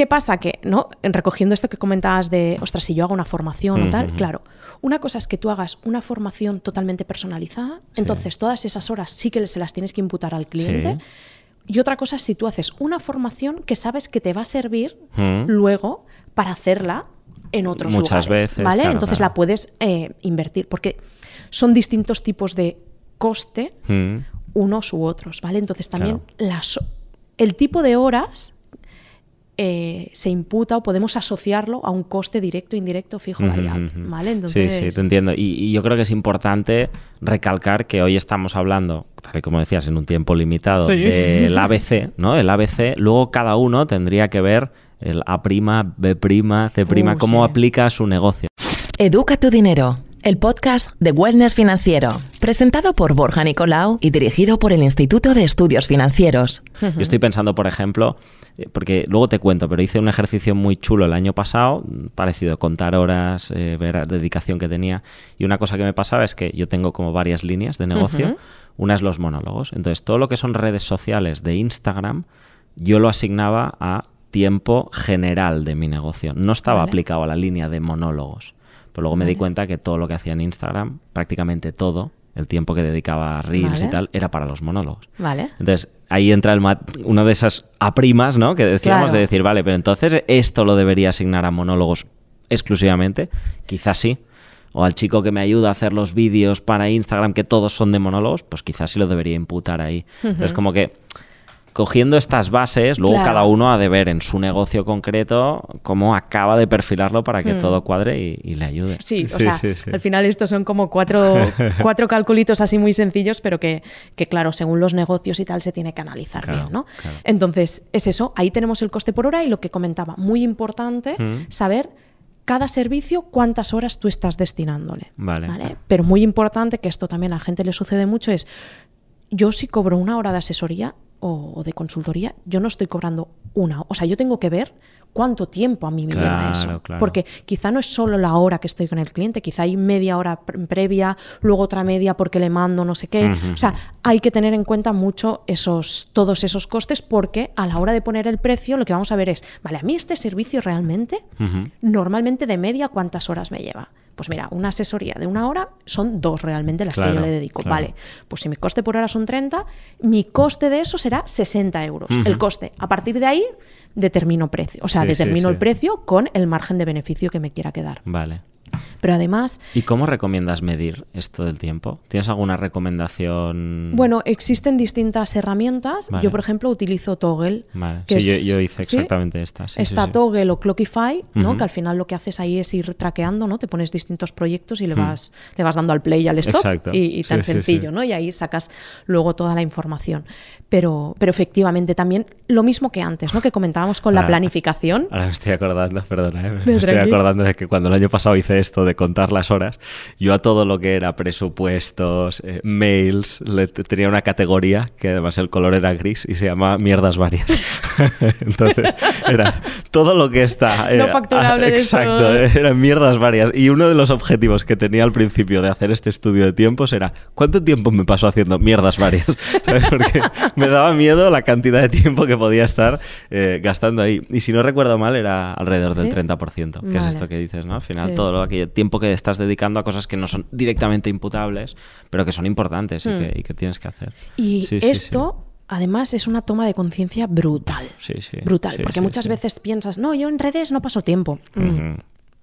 ¿qué pasa? Que, ¿no? En recogiendo esto que comentabas de, ostras, si yo hago una formación o tal, claro, una cosa es que tú hagas una formación totalmente personalizada, entonces todas esas horas sí que se las tienes que imputar al cliente. Sí. Y otra cosa es si tú haces una formación que sabes que te va a servir Mm. luego para hacerla en otros Muchas lugares, veces, ¿vale? claro, Entonces claro. la puedes eh, invertir porque son distintos tipos de coste Mm. unos u otros, ¿vale? Entonces también Claro. las, el tipo de horas eh, se imputa o podemos asociarlo a un coste directo, indirecto, fijo, variable. ¿vale? Entonces, Sí, sí, te entiendo. Y, y yo creo que es importante recalcar que hoy estamos hablando, tal y como decías, en un tiempo limitado, Sí. del ABC, ¿no? El ABC, luego cada uno tendría que ver el A', B', C', Uh, cómo sí. aplica a su negocio. Educa tu dinero, el podcast de Wellness Financiero, presentado por Borja Nicolau y dirigido por el Instituto de Estudios Financieros. Yo estoy pensando, por ejemplo, porque luego te cuento, pero hice un ejercicio muy chulo el año pasado, parecido, contar horas, eh, ver la dedicación que tenía. Y una cosa que me pasaba es que yo tengo como varias líneas de negocio. Una es los monólogos. Entonces, todo lo que son redes sociales de Instagram, yo lo asignaba a tiempo general de mi negocio. No estaba Vale. aplicado a la línea de monólogos. Pero luego me di cuenta que todo lo que hacía en Instagram, prácticamente todo, el tiempo que dedicaba a Reels y tal, era para los monólogos. ¿Vale? Entonces, ahí entra el mat- una de esas aprimas, ¿no? Que decíamos Claro. de decir, vale, pero entonces esto lo debería asignar a monólogos exclusivamente. Quizás sí. O al chico que me ayuda a hacer los vídeos para Instagram, que todos son de monólogos, pues quizás sí lo debería imputar ahí. Entonces, como que cogiendo estas bases, luego Claro. cada uno ha de ver en su negocio concreto cómo acaba de perfilarlo para que Hmm. todo cuadre y, y le ayude. Sí, o sea, sí, sí. al final estos son como cuatro, cuatro calculitos así muy sencillos, pero que, que, claro, según los negocios y tal se tiene que analizar Claro, bien, ¿no? claro. Entonces, es eso, ahí tenemos el coste por hora y lo que comentaba, muy importante Mm. saber cada servicio cuántas horas tú estás destinándole. Vale. Pero muy importante, que esto también a la gente le sucede mucho, es yo si cobro una hora de asesoría o, o de consultoría, yo no estoy cobrando una. O sea, yo tengo que ver cuánto tiempo a mí me lleva eso. claro. Porque quizá no es solo la hora que estoy con el cliente, quizá hay media hora pre- previa, luego otra media porque le mando no sé qué. O sea, hay que tener en cuenta mucho esos, todos esos costes porque a la hora de poner el precio lo que vamos a ver es, vale, a mí este servicio realmente, normalmente de media, ¿cuántas horas me lleva? Pues mira, una asesoría de una hora son dos realmente las que yo le dedico. Vale, pues si mi coste por hora son 30, mi coste de eso será 60 euros. El coste. A partir de ahí determino precio. O sea, determino el precio con el margen de beneficio que me quiera quedar. Vale. Pero además... ¿Y cómo recomiendas medir esto del tiempo? ¿Tienes alguna recomendación? Bueno, existen distintas herramientas. Yo, por ejemplo, utilizo Toggle. Que sí, yo, hice exactamente esta. Está Toggle o Clockify, ¿no? que al final lo que haces ahí es ir traqueando, ¿no? Te pones distintos proyectos y le vas, le vas dando al play y al stop. Y, tan sencillo, ¿no? Y ahí sacas luego toda la información. Pero, pero efectivamente también lo mismo que antes, ¿no? Que comentábamos con la planificación. Ahora me estoy acordando, perdona, ¿eh? me estoy acordando de que cuando el año pasado hice esto de contar las horas, yo a todo lo que era presupuestos, eh, mails, le tenía una categoría que además el color era gris y se llama mierdas varias. Entonces, era todo lo que está... no facturable de Exacto, eran mierdas varias. Y uno de los objetivos que tenía al principio de hacer este estudio de tiempos era ¿cuánto tiempo me paso haciendo mierdas varias? Porque me daba miedo la cantidad de tiempo que podía estar eh, gastando ahí. Y si no recuerdo mal, era alrededor del 30%, que es esto que dices, ¿no? Al final, todo lo aquello tiempo que estás dedicando a cosas que no son directamente imputables, pero que son importantes y, hmm. que, tienes que hacer. Y esto... Además, es una toma de conciencia brutal. Sí, sí. Brutal. porque muchas veces piensas, no, yo en redes no paso tiempo. Mm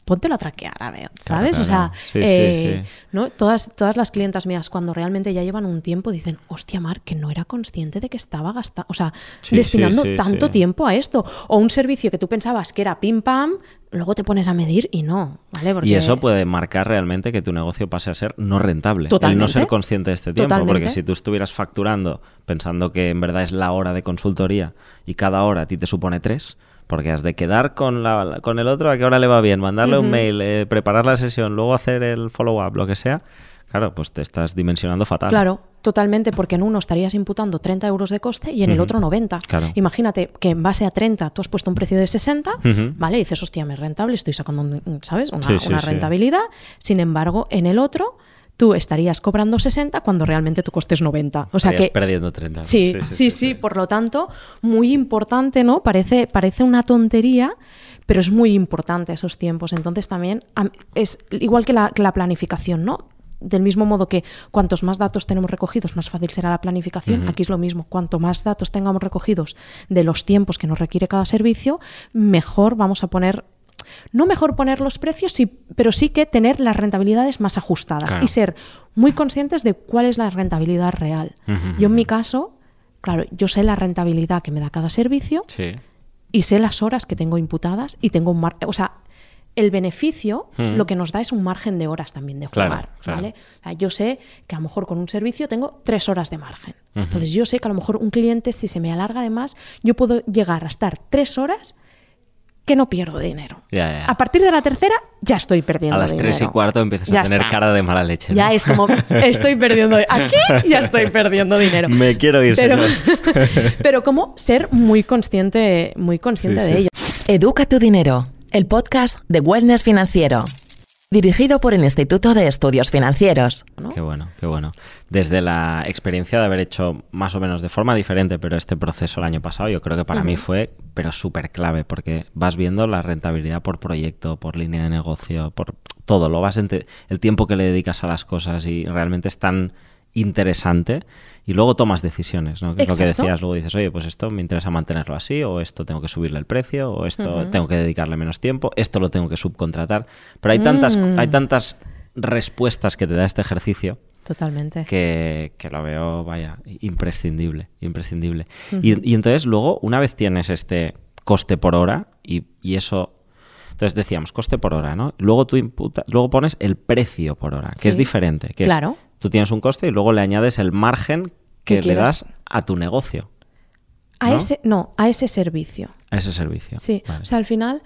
póntelo a traquear, a ver, ¿sabes? O sea, eh, ¿no? Todas, todas las clientas mías, cuando realmente ya llevan un tiempo, dicen, hostia, Mar, que no era consciente de que estaba gastando, o sea, destinando tanto tiempo a esto. O un servicio que tú pensabas que era pim pam, luego te pones a medir y no, ¿vale? Y eso puede marcar realmente que tu negocio pase a ser no rentable. Totalmente. El no ser consciente de este tiempo, porque si tú estuvieras facturando pensando que en verdad es la hora de consultoría y cada hora a ti te supone tres, porque has de quedar con, la, con el otro a qué hora le va bien, mandarle un mail, eh, preparar la sesión, luego hacer el follow-up, lo que sea. Claro, pues te estás dimensionando fatal. Claro, totalmente, porque en uno estarías imputando 30 euros de coste y en el otro 90. Imagínate que en base a 30 tú has puesto un precio de 60, ¿vale? Y dices, hostia, me es rentable, estoy sacando, ¿sabes? Una, una rentabilidad. Sin embargo, en el otro tú estarías cobrando 60 cuando realmente tu coste es 90. O sea que perdiendo 30. Sí sí, sí por lo tanto, muy importante, ¿no? Parece, parece una tontería, pero es muy importante esos tiempos. Entonces también es igual que la, planificación, ¿no? Del mismo modo que cuantos más datos tenemos recogidos, más fácil será la planificación. Aquí es lo mismo. Cuanto más datos tengamos recogidos de los tiempos que nos requiere cada servicio, mejor vamos a poner no mejor poner los precios, pero sí que tener las rentabilidades más ajustadas y ser muy conscientes de cuál es la rentabilidad real. Yo en mi caso, claro, yo sé la rentabilidad que me da cada servicio y sé las horas que tengo imputadas y tengo un margen, o sea, el beneficio lo que nos da es un margen de horas también de jugar, ¿vale? yo sé que a lo mejor con un servicio tengo tres horas de margen. Entonces yo sé que a lo mejor un cliente, si se me alarga de más, yo puedo llegar a estar tres horas que no pierdo dinero. A partir de la tercera ya estoy perdiendo dinero. A las tres y cuarto empiezas a tener cara de mala leche. Ya es como, estoy perdiendo Aquí ya estoy perdiendo dinero. Me quiero ir, pero, pero como ser muy consciente, muy consciente de ello. Educa tu dinero, el podcast de Wellness Financiero dirigido por el Instituto de Estudios Financieros. Qué bueno, qué bueno. Desde la experiencia de haber hecho más o menos de forma diferente, pero este proceso el año pasado, yo creo que para mí fue, pero súper clave, porque vas viendo la rentabilidad por proyecto, por línea de negocio, por todo, lo vas el tiempo que le dedicas a las cosas y realmente es tan interesante y luego tomas decisiones, ¿no? Que es lo que decías, luego dices, oye, pues esto me interesa mantenerlo así, o esto tengo que subirle el precio, o esto tengo que dedicarle menos tiempo, esto lo tengo que subcontratar. Pero hay tantas, mm. hay tantas respuestas que te da este ejercicio. Totalmente. Que, lo veo, vaya, imprescindible, imprescindible. y, entonces luego, una vez tienes este coste por hora y, eso entonces decíamos coste por hora, ¿no? Luego tú imputas, luego pones el precio por hora, que es diferente. Que claro. Tú tienes un coste y luego le añades el margen que le das a tu negocio. A ese, no, a ese servicio. A ese servicio. Sí. O sea, al final,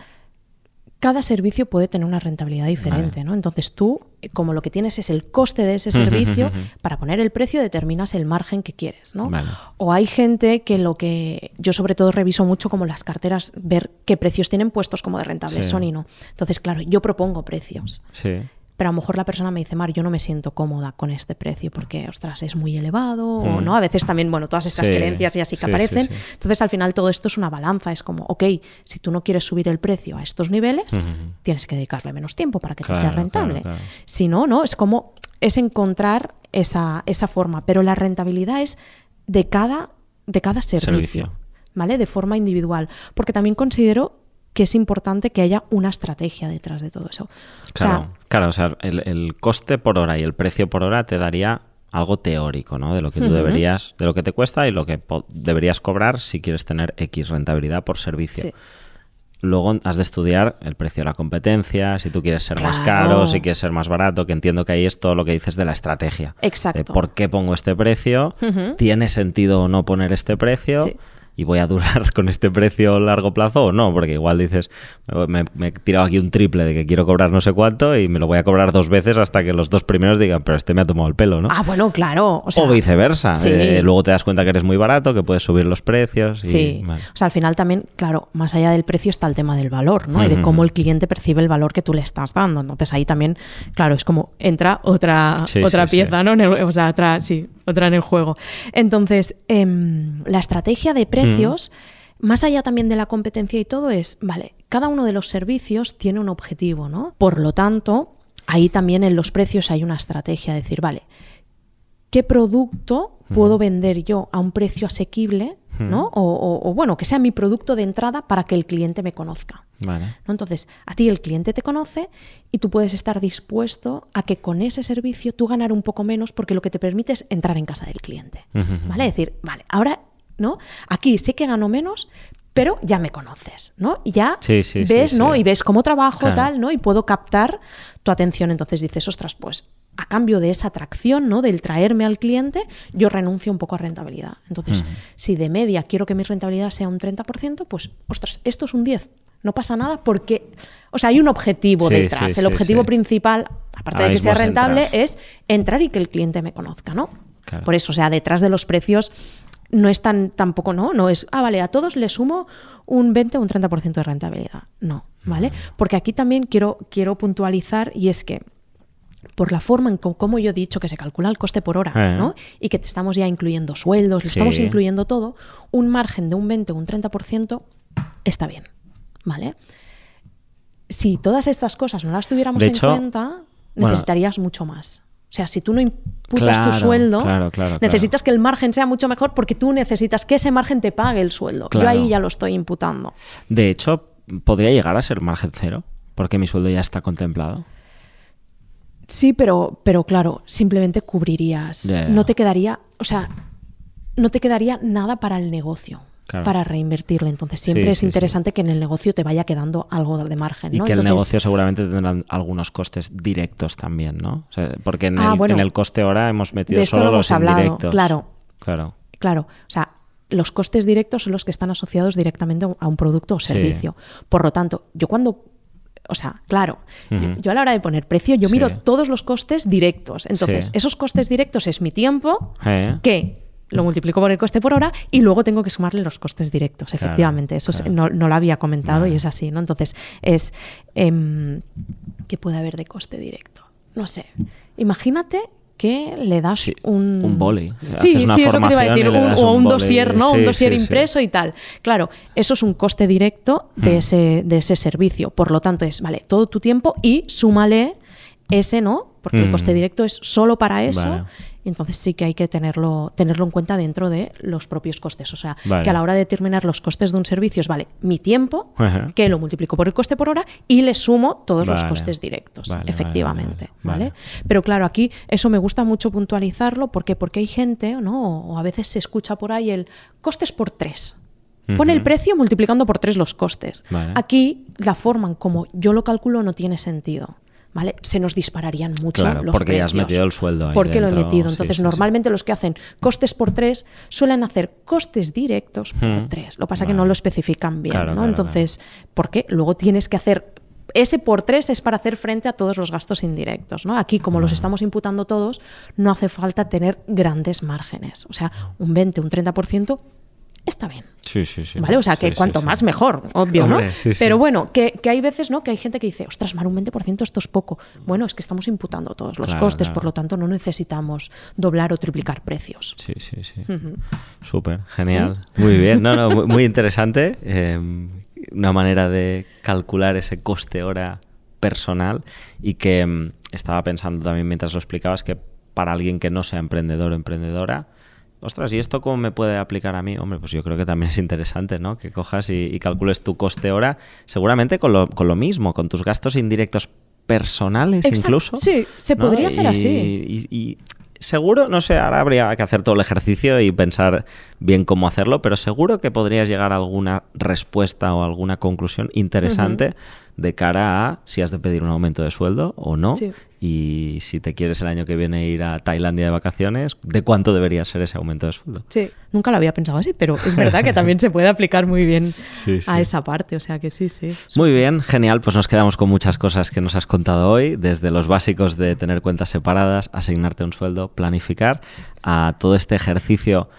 cada servicio puede tener una rentabilidad diferente, ¿no? Entonces tú, como lo que tienes es el coste de ese servicio, para poner el precio determinas el margen que quieres, ¿no? O hay gente que lo que yo sobre todo reviso mucho como las carteras, ver qué precios tienen puestos como de rentables son y no. Entonces, claro, yo propongo precios. Sí pero a lo mejor la persona me dice, Mar, yo no me siento cómoda con este precio porque, ostras, es muy elevado, o mm. no, a veces también, bueno, todas estas creencias y así que aparecen. Entonces, al final todo esto es una balanza, es como, ok, si tú no quieres subir el precio a estos niveles, tienes que dedicarle menos tiempo para que te sea rentable. Si no, no, es como, es encontrar esa, esa forma, pero la rentabilidad es de cada, de cada servicio. ¿vale? De forma individual. Porque también considero que es importante que haya una estrategia detrás de todo eso. Claro, claro, o sea, el, coste por hora y el precio por hora te daría algo teórico, ¿no? De lo que tú deberías, de lo que te cuesta y lo que deberías cobrar si quieres tener X rentabilidad por servicio. Luego has de estudiar el precio de la competencia, si tú quieres ser más caro, si quieres ser más barato, que entiendo que ahí es todo lo que dices de la estrategia. Exacto. ¿Por qué pongo este precio? ¿Tiene sentido o no poner este precio? Y voy a durar con este precio a largo plazo o no, porque igual dices, me, he tirado aquí un triple de que quiero cobrar no sé cuánto y me lo voy a cobrar dos veces hasta que los dos primeros digan, pero este me ha tomado el pelo, ¿no? Ah, bueno, claro. O, viceversa. Eh, luego te das cuenta que eres muy barato, que puedes subir los precios. sí. O sea, al final también, claro, más allá del precio está el tema del valor, ¿no? Y de cómo el cliente percibe el valor que tú le estás dando. Entonces ahí también, claro, es como entra otra, otra pieza, ¿no? o sea, otra, sí, otra en el juego. Entonces, em, la estrategia de precios, más allá también de la competencia y todo, es, vale, cada uno de los servicios tiene un objetivo, ¿no? Por lo tanto, ahí también en los precios hay una estrategia, decir, vale, ¿qué producto puedo vender yo a un precio asequible ¿no? O, bueno, que sea mi producto de entrada para que el cliente me conozca. ¿no? Entonces, a ti el cliente te conoce y tú puedes estar dispuesto a que con ese servicio tú ganar un poco menos porque lo que te permite es entrar en casa del cliente. ¿Vale? Es decir, vale, ahora, ¿no? Aquí sé que gano menos, pero ya me conoces, ¿no? Y ya ves, ¿no? Y ves cómo trabajo, tal, ¿no? Y puedo captar tu atención. Entonces dices, ostras, pues a cambio de esa atracción, ¿no? Del traerme al cliente, yo renuncio un poco a rentabilidad. Entonces, si de media quiero que mi rentabilidad sea un 30%, pues, ostras, esto es un 10. No pasa nada porque, o sea, hay un objetivo detrás. El objetivo principal, aparte de que sea rentable, es entrar y que el cliente me conozca, ¿no? Por eso, o sea, detrás de los precios no es tan tampoco, ¿no? No es, ah, vale, a todos le sumo un 20 o un 30% de rentabilidad. No, ¿vale? Porque aquí también quiero, quiero puntualizar y es que por la forma en cómo yo he dicho que se calcula el coste por hora, eh. ¿no? Y que te estamos ya incluyendo sueldos, le estamos incluyendo todo, un margen de un 20 o un 30% está bien, ¿vale? Si todas estas cosas no las tuviéramos en cuenta, necesitarías mucho más. O sea, si tú no imputas tu sueldo, necesitas que el margen sea mucho mejor porque tú necesitas que ese margen te pague el sueldo. Yo ahí ya lo estoy imputando. De hecho, podría llegar a ser margen cero porque mi sueldo ya está contemplado. Sí, pero, pero claro, simplemente cubrirías. No te quedaría, o sea, no te quedaría nada para el negocio. para reinvertirle. Entonces siempre es interesante que en el negocio te vaya quedando algo de margen. Y que el negocio seguramente tendrá algunos costes directos también, ¿no? porque en, ah, el, en, el, coste hora hemos metido solo los indirectos. Claro. Claro. Claro. O sea, los costes directos son los que están asociados directamente a un producto o servicio. Por lo tanto, yo cuando o sea, claro, yo, a la hora de poner precio, yo miro todos los costes directos. Entonces, esos costes directos es mi tiempo, eh. que lo multiplico por el coste por hora y luego tengo que sumarle los costes directos, efectivamente. Eso no, lo había comentado y es así, ¿no? Entonces, es... Eh, ¿Qué puede haber de coste directo? No sé. Imagínate que le das un... Un boli. Sí, sí, es lo que iba a decir. o un, dossier, ¿no? un dossier impreso y tal. Claro, eso es un coste directo de, hmm. ese, de ese servicio. Por lo tanto, es, vale, todo tu tiempo y súmale ese, ¿no? Porque el coste hmm. directo es solo para eso entonces sí que hay que tenerlo, tenerlo en cuenta dentro de los propios costes. O sea, que a la hora de determinar los costes de un servicio es, vale, mi tiempo, que lo multiplico por el coste por hora y le sumo todos los costes directos, efectivamente. Vale, Pero claro, aquí eso me gusta mucho puntualizarlo. ¿por Porque hay gente, ¿no? o a veces se escucha por ahí el costes por tres. Pone el precio multiplicando por tres los costes. Aquí la forma en como yo lo calculo no tiene sentido. ¿Vale? Se nos dispararían mucho claro, los porque ya has metido el sueldo ahí Porque lo he metido. Entonces, normalmente los que hacen costes por tres suelen hacer costes directos por hmm. tres. Lo que pasa es que no lo especifican bien, ¿no? Entonces, ¿por qué? Luego tienes que hacer ese por tres es para hacer frente a todos los gastos indirectos. ¿no? Aquí, como los estamos imputando todos, no hace falta tener grandes márgenes. O sea, un 20, un 30% está bien. Sí, sí, sí. ¿Vale? O sea, que cuanto más mejor, obvio, ¿no? Pero bueno, que, hay veces, ¿no? Que hay gente que dice, ostras, Mar, un 20% esto es poco. Bueno, es que estamos imputando todos los costes, por lo tanto no necesitamos doblar o triplicar precios. Sí, sí, sí. Súper, genial. Muy bien, no, no, muy, interesante. Em, una manera de calcular ese coste hora personal y que em, estaba pensando también mientras lo explicabas que para alguien que no sea emprendedor o emprendedora, ostras, ¿y esto cómo me puede aplicar a mí? Hombre, pues yo creo que también es interesante, ¿no? Que cojas y, calcules tu coste hora, seguramente con lo, con lo, mismo, con tus gastos indirectos personales incluso. Sí, se podría hacer así. y, seguro, no sé, ahora habría que hacer todo el ejercicio y pensar bien cómo hacerlo, pero seguro que podrías llegar a alguna respuesta o alguna conclusión interesante de cara a si has de pedir un aumento de sueldo o no. Y si te quieres el año que viene ir a Tailandia de vacaciones, ¿de cuánto debería ser ese aumento de sueldo? Sí, nunca lo había pensado así, pero es verdad que también se puede aplicar muy bien a esa parte, o sea que sí, sí. Muy bien, genial, pues nos quedamos con muchas cosas que nos has contado hoy, desde los básicos de tener cuentas separadas, asignarte un sueldo, planificar, a todo este ejercicio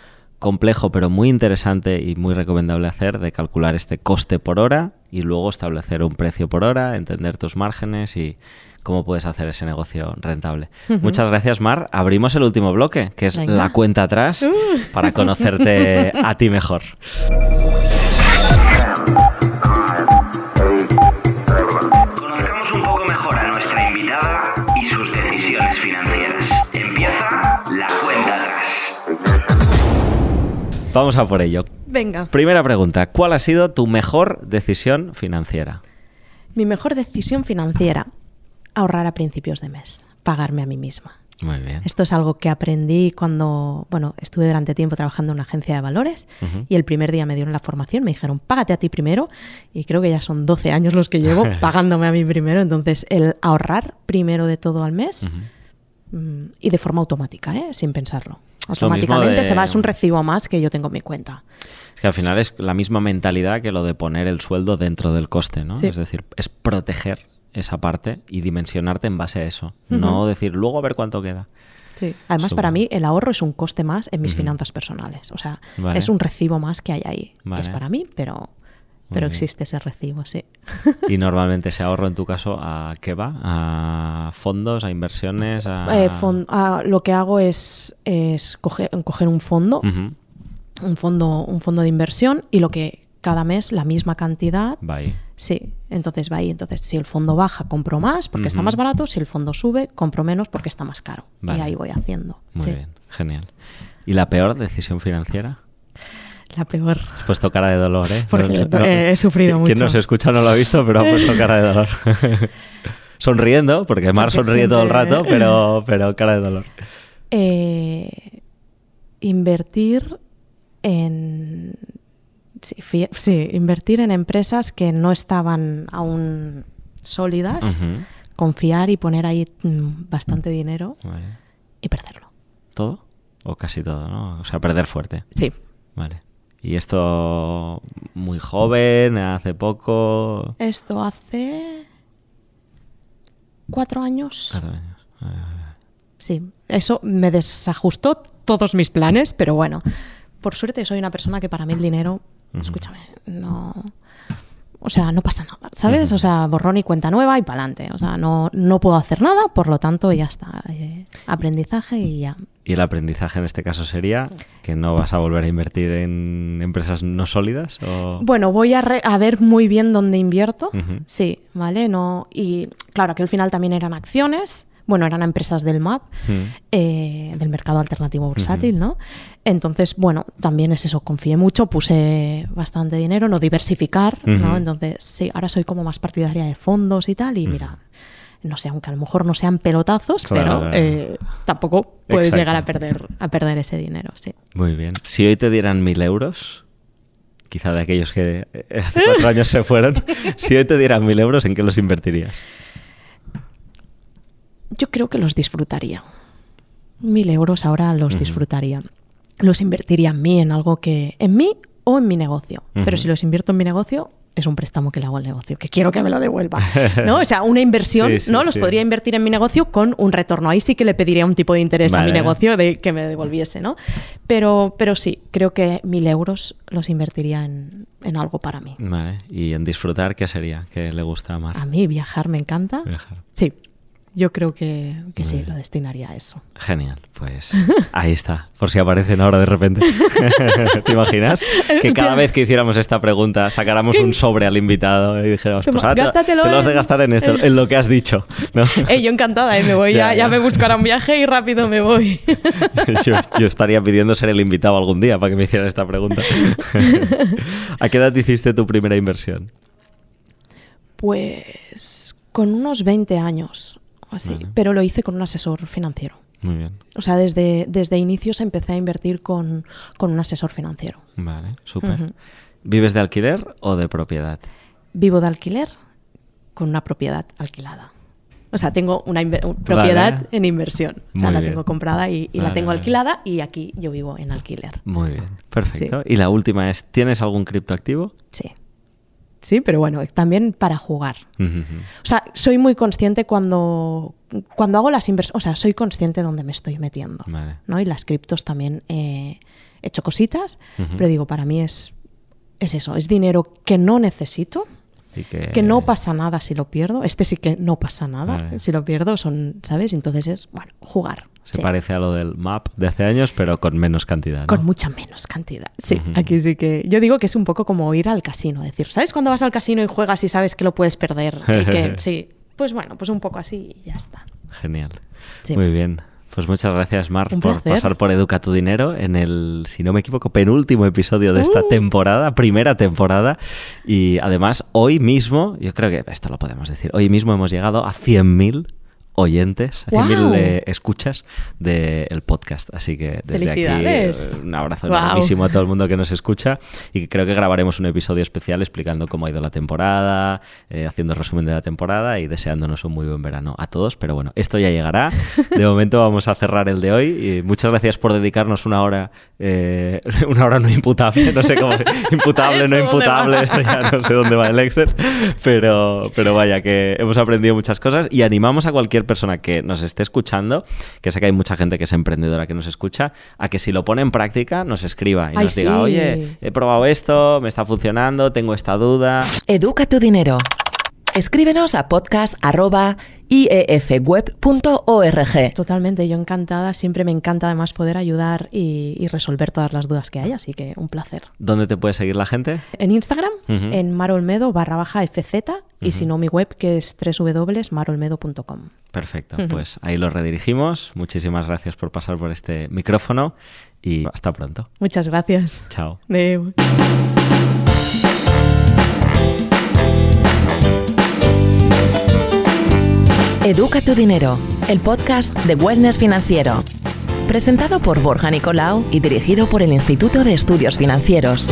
complejo pero muy interesante y muy recomendable hacer de calcular este coste por hora y luego establecer un precio por hora, entender tus márgenes y cómo puedes hacer ese negocio rentable. Muchas gracias, Mar. Abrimos el último bloque, que es la cuenta atrás, uh. para conocerte a ti mejor. Vamos a por ello. Venga. Primera pregunta. ¿Cuál ha sido tu mejor decisión financiera? Mi mejor decisión financiera. Ahorrar a principios de mes. Pagarme a mí misma. Muy bien. Esto es algo que aprendí cuando, bueno, estuve durante tiempo trabajando en una agencia de valores y el primer día me dieron la formación, me dijeron, págate a ti primero y creo que ya son 12 años los que llevo pagándome a mí primero. Entonces, el ahorrar primero de todo al mes mm, y de forma automática, ¿eh? sin pensarlo automáticamente se va, es un recibo más que yo tengo en mi cuenta. Es que al final es la misma mentalidad que lo de poner el sueldo dentro del coste, ¿no? Es decir, es proteger esa parte y dimensionarte en base a eso, no decir luego a ver cuánto queda. Sí. Además, para mí el ahorro es un coste más en mis finanzas personales. O sea, es un recibo más que hay ahí. es para mí, pero pero existe ese recibo, sí. ¿Y normalmente ese ahorro en tu caso a qué va? ¿A fondos, a inversiones? A... Eh, lo que hago es, es coger, un fondo, un fondo, un fondo de inversión y lo que cada mes la misma cantidad. Va ahí. Sí, entonces va ahí. Entonces, si el fondo baja, compro más porque está más barato. Si el fondo sube, compro menos porque está más caro. Y ahí voy haciendo. Muy bien, genial. ¿Y la peor decisión financiera? La peor. Has puesto cara de dolor, ¿eh? Porque he sufrido mucho. Quien nos escucha no lo ha visto, pero ha puesto cara de dolor. Sonriendo, porque Mar sonríe todo el rato, pero, pero cara de dolor. Eh, invertir en... Sí, invertir en empresas que no estaban aún sólidas, confiar y poner ahí mm, bastante dinero y perderlo. ¿Todo? O casi todo, ¿no? O sea, perder fuerte. Sí. Vale. ¿Y esto muy joven, hace poco? Esto hace cuatro años. Cuatro años. Sí, eso me desajustó todos mis planes, pero bueno, por suerte soy una persona que para mí el dinero, escúchame, no, o sea, no pasa nada, ¿sabes? O sea, borrón y cuenta nueva y para adelante. O sea, no, no puedo hacer nada, por lo tanto ya está. Eh, aprendizaje y ya. ¿Y el aprendizaje en este caso sería que no vas a volver a invertir en empresas no sólidas? Bueno, voy a, a, ver muy bien dónde invierto. Sí, ¿vale? No, y claro, que al final también eran acciones bueno, eran empresas del MAP, eh, del mercado alternativo bursátil, ¿no? Entonces, bueno, también es eso, confié mucho, puse bastante dinero, no diversificar, ¿no? Entonces, sí, ahora soy como más partidaria de fondos y tal, y mira, no sé, aunque a lo mejor no sean pelotazos, pero eh, tampoco puedes llegar a perder, a perder ese dinero, sí. Muy bien. Si hoy te dieran mil euros, quizá de aquellos que hace cuatro años se fueron, si hoy te dieran mil euros, ¿en qué los invertirías? yo creo que los disfrutaría. Mil euros ahora los disfrutaría. Los invertiría en mí, en algo que. en mí o en mi negocio. Pero si los invierto en mi negocio, es un préstamo que le hago al negocio, que quiero que me lo devuelva. ¿no? O sea, una inversión, ¿no? Los podría invertir en mi negocio con un retorno. Ahí sí que le pediría un tipo de interés a mi negocio de que me devolviese, ¿no? Pero, pero sí, creo que mil euros los invertiría en, algo para mí. Vale. ¿Y en disfrutar qué sería? ¿Qué le gusta más? A mí viajar me encanta. Viajar. Sí. Yo creo que, sí, lo destinaría a eso. Genial, pues ahí está, por si aparecen ahora de repente. ¿Te imaginas? Que cada vez que hiciéramos esta pregunta sacáramos un sobre al invitado y dijéramos, pues ahora te, lo has de gastar en esto, en lo que has dicho. ¿no? yo encantada, ¿eh? me voy, ya, ya, me buscará un viaje y rápido me voy. yo, estaría pidiendo ser el invitado algún día para que me hicieran esta pregunta. ¿A qué edad hiciste tu primera inversión? Pues con unos 20 años así, pero lo hice con un asesor financiero. Muy bien. O sea, desde, desde inicios empecé a invertir con, un asesor financiero. Vale, súper. ¿Vives de alquiler o de propiedad? Vivo de alquiler con una propiedad alquilada. O sea, tengo una propiedad en inversión. O sea, la tengo comprada y, la tengo alquilada y aquí yo vivo en alquiler. Muy bien, perfecto. Y la última es, ¿tienes algún criptoactivo? Sí. Sí, pero bueno, también para jugar. O sea, soy muy consciente cuando, cuando hago las inversiones, o sea, soy consciente de dónde me estoy metiendo. ¿no? Y las criptos también he hecho cositas, pero digo, para mí es, es eso, es dinero que no necesito, que... no pasa nada si lo pierdo. Este sí que no pasa nada si lo pierdo, son, ¿sabes? Entonces es, bueno, jugar. Se parece a lo del map de hace años, pero con menos cantidad. Con mucha menos cantidad. Sí, aquí sí que. Yo digo que es un poco como ir al casino. decir, ¿sabes cuando vas al casino y juegas y sabes que lo puedes perder? Y que, sí, pues bueno, pues un poco así y ya está. Genial. Muy bien. Pues muchas gracias, Mar, por pasar por Educa tu Dinero en el, si no me equivoco, penúltimo episodio de esta uh. temporada, primera temporada. Y además, hoy mismo, yo creo que esto lo podemos decir, hoy mismo hemos llegado a 100.000 oyentes, wow. mil eh, escuchas del podcast. Así que desde aquí eh, un abrazo enormísimo a todo el mundo que nos escucha y creo que grabaremos un episodio especial explicando cómo ha ido la temporada, eh, haciendo resumen de la temporada y deseándonos un muy buen verano a todos. Pero bueno, esto ya llegará. De momento vamos a cerrar el de hoy y muchas gracias por dedicarnos una hora, una hora no imputable, no sé cómo, imputable, no imputable, esto ya no sé dónde va el Excel, pero, pero vaya que hemos aprendido muchas cosas y animamos a cualquier persona que nos esté escuchando, que sé que hay mucha gente que es emprendedora que nos escucha, a que si lo pone en práctica nos escriba y nos diga, oye, he probado esto, me está funcionando, tengo esta duda. Educa tu dinero. Escríbenos a podcast.iefweb.org. Totalmente, yo encantada. Siempre me encanta además poder ayudar y, resolver todas las dudas que hay, así que un placer. ¿Dónde te puede seguir la gente? En Instagram, en marolmedo barra baja FZ y si no mi web que es www.marolmedo.com. Perfecto, pues ahí lo redirigimos. Muchísimas gracias por pasar por este micrófono y hasta pronto. Muchas gracias. Chao. Educa tu dinero, el podcast de Wellness Financiero. Presentado por Borja Nicolau y dirigido por el Instituto de Estudios Financieros.